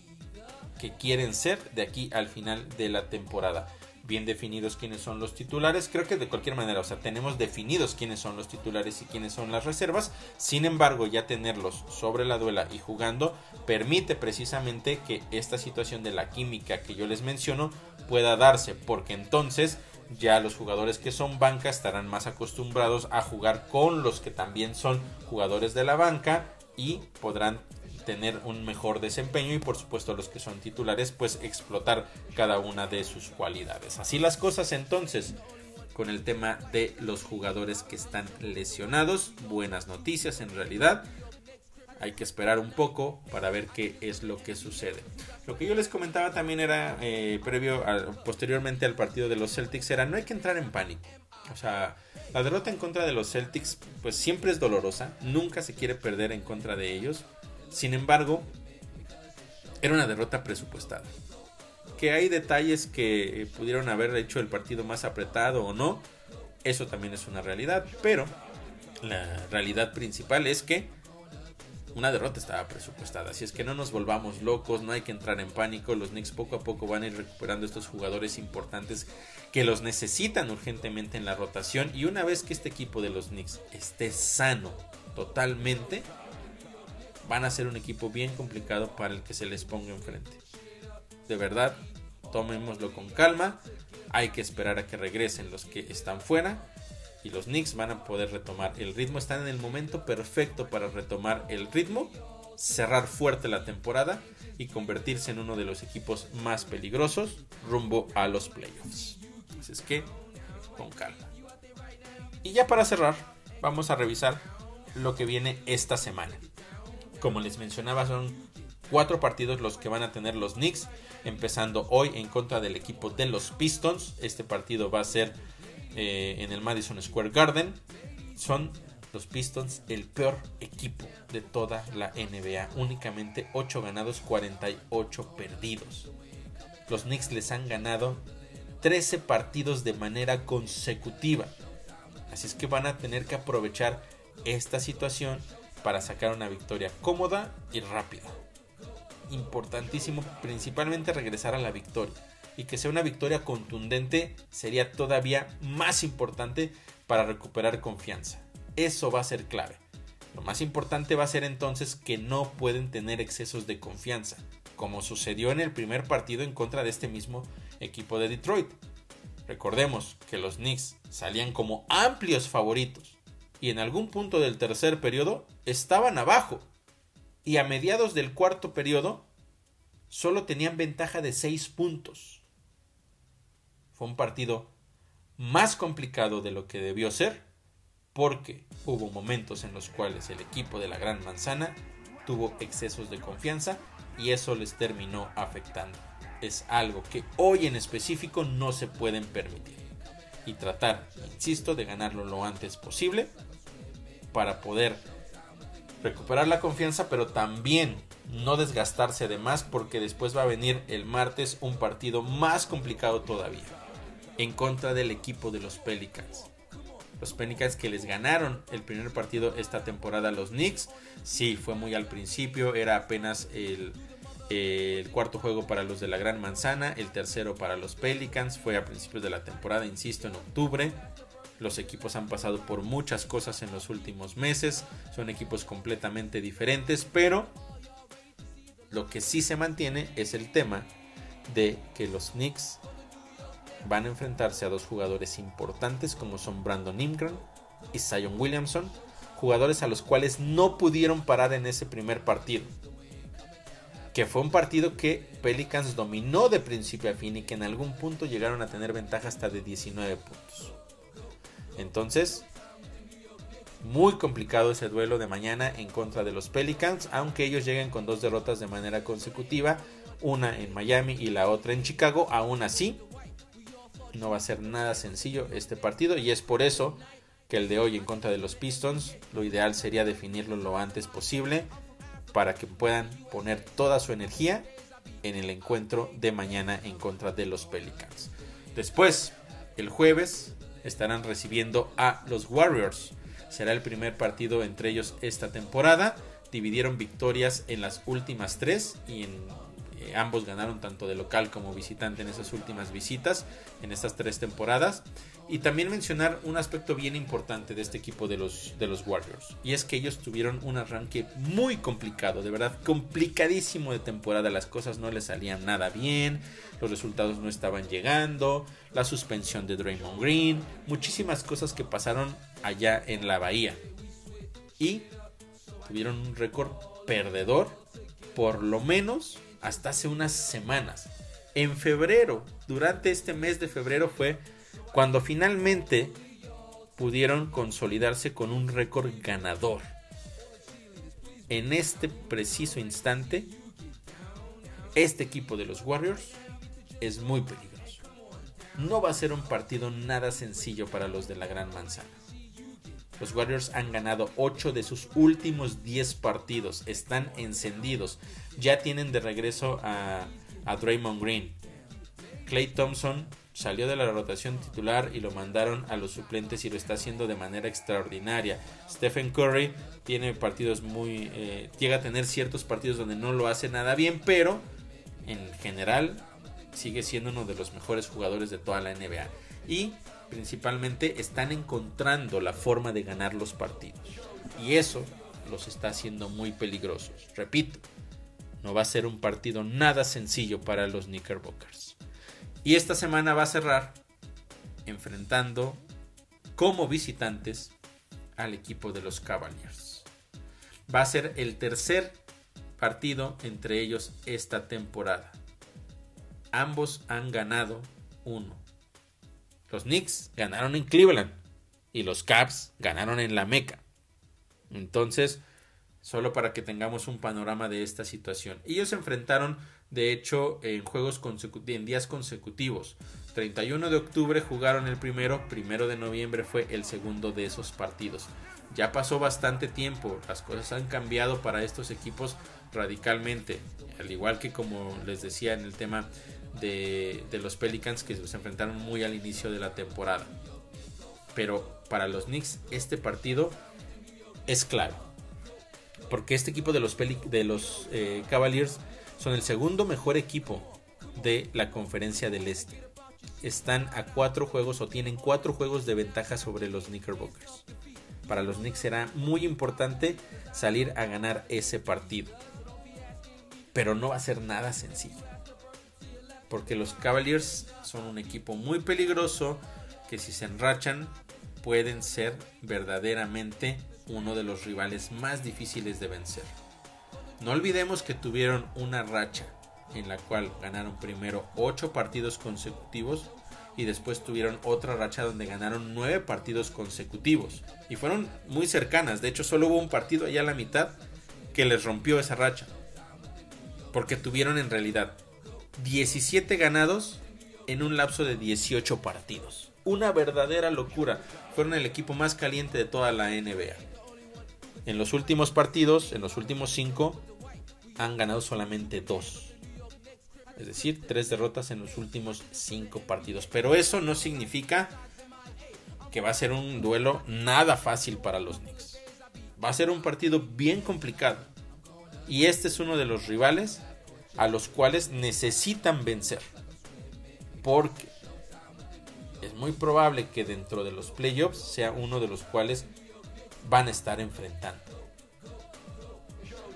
que quieren ser de aquí al final de la temporada bien definidos quiénes son los titulares. Creo que de cualquier manera, o sea, tenemos definidos quiénes son los titulares y quiénes son las reservas. Sin embargo, ya tenerlos sobre la duela y jugando permite precisamente que esta situación de la química que yo les menciono pueda darse, porque entonces ya los jugadores que son banca estarán más acostumbrados a jugar con los que también son jugadores de la banca y podrán tener un mejor desempeño y por supuesto los que son titulares pues explotar cada una de sus cualidades. Así las cosas entonces con el tema de los jugadores que están lesionados. Buenas noticias en realidad. Hay que esperar un poco para ver qué es lo que sucede. Lo que yo les comentaba también era eh, previo, posteriormente al partido de los Celtics, era no hay que entrar en pánico. O sea, la derrota en contra de los Celtics pues siempre es dolorosa. Nunca se quiere perder en contra de ellos. Sin embargo, era una derrota presupuestada. Que hay detalles que pudieron haber hecho el partido más apretado o no, eso también es una realidad, pero la realidad principal es que una derrota estaba presupuestada. Así es que no nos volvamos locos, no hay que entrar en pánico. Los Knicks poco a poco van a ir recuperando estos jugadores importantes que los necesitan urgentemente en la rotación. Y una vez que este equipo de los Knicks esté sano totalmente, van a ser un equipo bien complicado para el que se les ponga enfrente. De verdad, tomémoslo con calma. Hay que esperar a que regresen los que están fuera. Y los Knicks van a poder retomar el ritmo. Están en el momento perfecto para retomar el ritmo. Cerrar fuerte la temporada. Y convertirse en uno de los equipos más peligrosos rumbo a los playoffs. Así es que, con calma. Y ya para cerrar, vamos a revisar lo que viene esta semana. Como les mencionaba, son cuatro partidos los que van a tener los Knicks, empezando hoy en contra del equipo de los Pistons. Este partido va a ser eh, en el Madison Square Garden. Son los Pistons el peor equipo de toda la NBA. Únicamente 8 ganados, 48 perdidos. Los Knicks les han ganado 13 partidos de manera consecutiva. Así es que van a tener que aprovechar esta situación para sacar una victoria cómoda y rápida. Importantísimo principalmente regresar a la victoria. Y que sea una victoria contundente sería todavía más importante para recuperar confianza. Eso va a ser clave. Lo más importante va a ser entonces que no pueden tener excesos de confianza, como sucedió en el primer partido en contra de este mismo equipo de Detroit. Recordemos que los Knicks salían como amplios favoritos y en algún punto del tercer periodo estaban abajo y a mediados del cuarto periodo solo tenían ventaja de 6 puntos. Fue un partido más complicado de lo que debió ser porque hubo momentos en los cuales el equipo de la Gran Manzana tuvo excesos de confianza y eso les terminó afectando. Es algo que hoy en específico no se pueden permitir. Y tratar, insisto, de ganarlo lo antes posible para poder recuperar la confianza, pero también no desgastarse de más porque después va a venir el martes un partido más complicado todavía en contra del equipo de los Pelicans. Los Pelicans que les ganaron el primer partido esta temporada a los Knicks. Sí, fue muy al principio, era apenas el, el cuarto juego para los de la Gran Manzana, el tercero para los Pelicans, fue a principios de la temporada, insisto, en octubre. Los equipos han pasado por muchas cosas en los últimos meses. Son equipos completamente diferentes. Pero lo que sí se mantiene es el tema de que los Knicks van a enfrentarse a dos jugadores importantes como son Brandon Ingram y Zion Williamson. Jugadores a los cuales no pudieron parar en ese primer partido. Que fue un partido que Pelicans dominó de principio a fin y que en algún punto llegaron a tener ventaja hasta de 19 puntos. Entonces, muy complicado ese duelo de mañana en contra de los Pelicans, aunque ellos lleguen con dos derrotas de manera consecutiva, una en Miami y la otra en Chicago, aún así no va a ser nada sencillo este partido y es por eso que el de hoy en contra de los Pistons, lo ideal sería definirlo lo antes posible para que puedan poner toda su energía en el encuentro de mañana en contra de los Pelicans. Después, el jueves, estarán recibiendo a los Warriors. Será el primer partido entre ellos esta temporada. Dividieron victorias en las últimas tres y eh, ambos ganaron tanto de local como visitante en esas últimas visitas, en estas tres temporadas. Y también mencionar un aspecto bien importante de este equipo de los, de los Warriors. Y es que ellos tuvieron un arranque muy complicado, de verdad complicadísimo de temporada. Las cosas no les salían nada bien, los resultados no estaban llegando, la suspensión de Draymond Green, muchísimas cosas que pasaron allá en la bahía. Y tuvieron un récord perdedor, por lo menos hasta hace unas semanas. En febrero, durante este mes de febrero fue cuando finalmente pudieron consolidarse con un récord ganador. En este preciso instante, este equipo de los Warriors es muy peligroso. No va a ser un partido nada sencillo para los de la Gran Manzana. Los Warriors han ganado 8 de sus últimos 10 partidos. Están encendidos. Ya tienen de regreso a, a Draymond Green. Clay Thompson salió de la rotación titular y lo mandaron a los suplentes y lo está haciendo de manera extraordinaria. Stephen Curry tiene partidos muy... Eh, llega a tener ciertos partidos donde no lo hace nada bien, pero en general sigue siendo uno de los mejores jugadores de toda la NBA. Y principalmente están encontrando la forma de ganar los partidos. Y eso los está haciendo muy peligrosos. Repito, no va a ser un partido nada sencillo para los Knickerbockers. Y esta semana va a cerrar enfrentando como visitantes al equipo de los Cavaliers. Va a ser el tercer partido entre ellos esta temporada. Ambos han ganado uno. Los Knicks ganaron en Cleveland y los Cavs ganaron en la Meca. Entonces, Solo para que tengamos un panorama de esta situación. Ellos se enfrentaron, de hecho, en juegos en días consecutivos. 31 de octubre jugaron el primero, primero de noviembre fue el segundo de esos partidos. Ya pasó bastante tiempo, las cosas han cambiado para estos equipos radicalmente, al igual que como les decía en el tema de, de los Pelicans que se enfrentaron muy al inicio de la temporada. Pero para los Knicks este partido es claro. Porque este equipo de los, de los eh, Cavaliers son el segundo mejor equipo de la conferencia del Este. Están a cuatro juegos o tienen cuatro juegos de ventaja sobre los Knickerbockers. Para los Knicks será muy importante salir a ganar ese partido. Pero no va a ser nada sencillo. Porque los Cavaliers son un equipo muy peligroso que si se enrachan pueden ser verdaderamente uno de los rivales más difíciles de vencer. No olvidemos que tuvieron una racha en la cual ganaron primero 8 partidos consecutivos y después tuvieron otra racha donde ganaron 9 partidos consecutivos. Y fueron muy cercanas, de hecho solo hubo un partido allá a la mitad que les rompió esa racha. Porque tuvieron en realidad 17 ganados en un lapso de 18 partidos. Una verdadera locura. Fueron el equipo más caliente de toda la NBA. En los últimos partidos, en los últimos 5, han ganado solamente 2. Es decir, 3 derrotas en los últimos 5 partidos. Pero eso no significa que va a ser un duelo nada fácil para los Knicks. Va a ser un partido bien complicado. Y este es uno de los rivales a los cuales necesitan vencer. Porque es muy probable que dentro de los playoffs sea uno de los cuales van a estar enfrentando.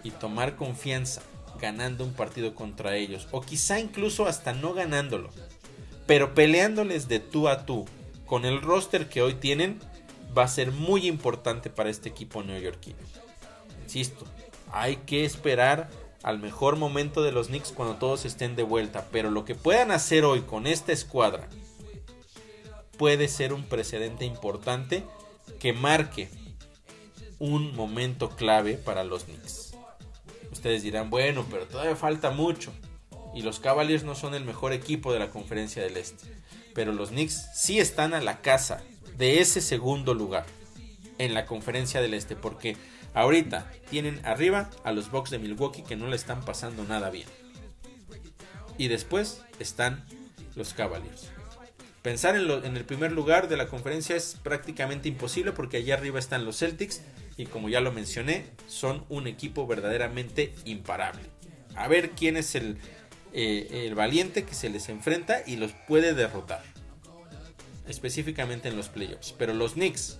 Y tomar confianza ganando un partido contra ellos. O quizá incluso hasta no ganándolo. Pero peleándoles de tú a tú. Con el roster que hoy tienen. Va a ser muy importante para este equipo neoyorquino. Insisto. Hay que esperar al mejor momento de los Knicks cuando todos estén de vuelta. Pero lo que puedan hacer hoy con esta escuadra puede ser un precedente importante que marque un momento clave para los Knicks. Ustedes dirán, bueno, pero todavía falta mucho. Y los Cavaliers no son el mejor equipo de la conferencia del Este. Pero los Knicks sí están a la casa de ese segundo lugar en la conferencia del Este. Porque ahorita tienen arriba a los Bucks de Milwaukee que no le están pasando nada bien. Y después están los Cavaliers. Pensar en, el primer lugar de la conferencia es prácticamente imposible porque allá arriba están los Celtics y como ya lo mencioné, son un equipo verdaderamente imparable. A ver quién es el, eh, el valiente que se les enfrenta y los puede derrotar. Específicamente en los playoffs. Pero los Knicks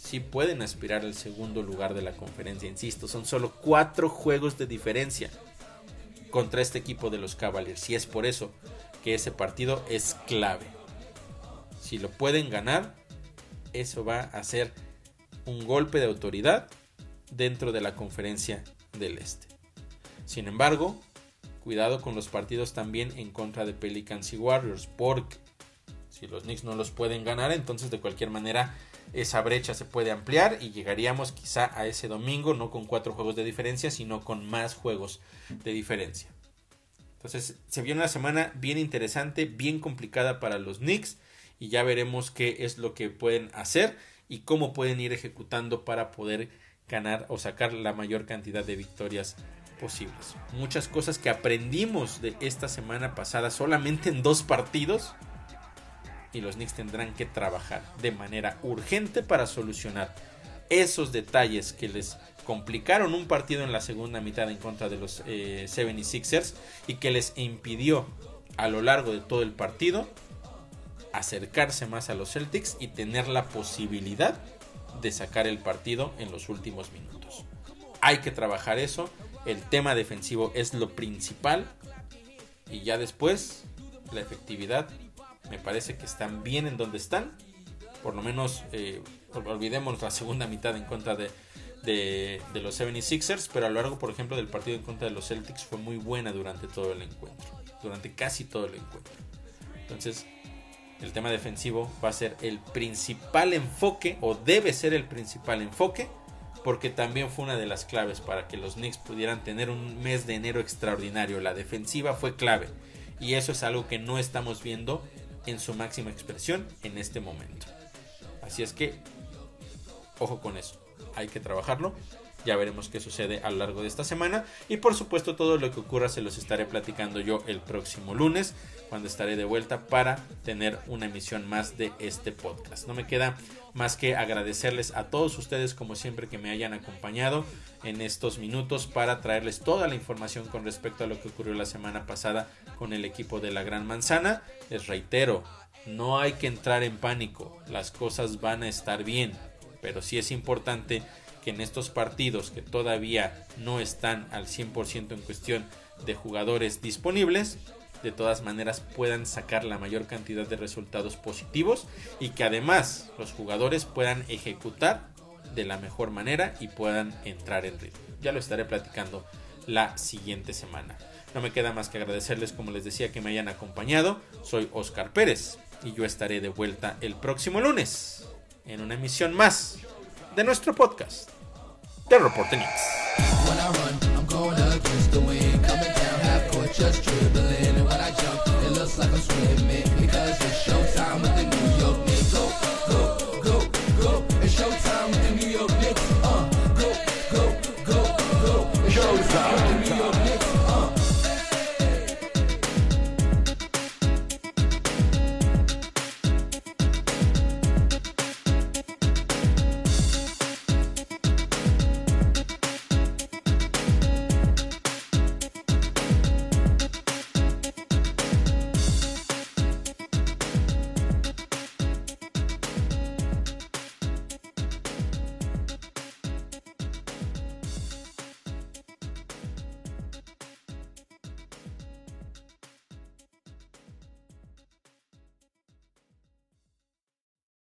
sí pueden aspirar al segundo lugar de la conferencia. Insisto, son solo cuatro juegos de diferencia contra este equipo de los Cavaliers. Y es por eso que ese partido es clave. Si lo pueden ganar, eso va a ser un golpe de autoridad dentro de la conferencia del Este. Sin embargo, cuidado con los partidos también en contra de Pelicans y Warriors, porque si los Knicks no los pueden ganar, entonces de cualquier manera esa brecha se puede ampliar y llegaríamos quizá a ese domingo no con cuatro juegos de diferencia, sino con más juegos de diferencia. Entonces se viene una semana bien interesante, bien complicada para los Knicks y ya veremos qué es lo que pueden hacer y cómo pueden ir ejecutando para poder ganar o sacar la mayor cantidad de victorias posibles. Muchas cosas que aprendimos de esta semana pasada solamente en dos partidos y los Knicks tendrán que trabajar de manera urgente para solucionar esos detalles que les complicaron un partido en la segunda mitad en contra de los eh, 76ers y que les impidió a lo largo de todo el partido acercarse más a los Celtics y tener la posibilidad de sacar el partido en los últimos minutos. Hay que trabajar eso, el tema defensivo es lo principal y ya después la efectividad me parece que están bien en donde están, por lo menos eh, olvidemos la segunda mitad en contra de, de, los 76ers, pero a lo largo, por ejemplo, del partido en contra de los Celtics fue muy buena durante todo el encuentro, durante casi todo el encuentro. Entonces, el tema defensivo va a ser el principal enfoque, o debe ser el principal enfoque, porque también fue una de las claves para que los Knicks pudieran tener un mes de enero extraordinario. La defensiva fue clave y eso es algo que no estamos viendo en su máxima expresión en este momento. Así es que, ojo con eso, hay que trabajarlo ya veremos qué sucede a lo largo de esta semana. Y por supuesto todo lo que ocurra se los estaré platicando yo el próximo lunes, cuando estaré de vuelta para tener una emisión más de este podcast. No me queda más que agradecerles a todos ustedes como siempre que me hayan acompañado en estos minutos para traerles toda la información con respecto a lo que ocurrió la semana pasada con el equipo de la Gran Manzana. Les reitero, no hay que entrar en pánico, las cosas van a estar bien, pero sí es importante que en estos partidos que todavía no están al 100% en cuestión de jugadores disponibles, de todas maneras puedan sacar la mayor cantidad de resultados positivos y que además los jugadores puedan ejecutar de la mejor manera y puedan entrar en ritmo. Ya lo estaré platicando la siguiente semana. No me queda más que agradecerles, como les decía, que me hayan acompañado. Soy Oscar Pérez y yo estaré de vuelta el próximo lunes en una emisión más de nuestro podcast going against the.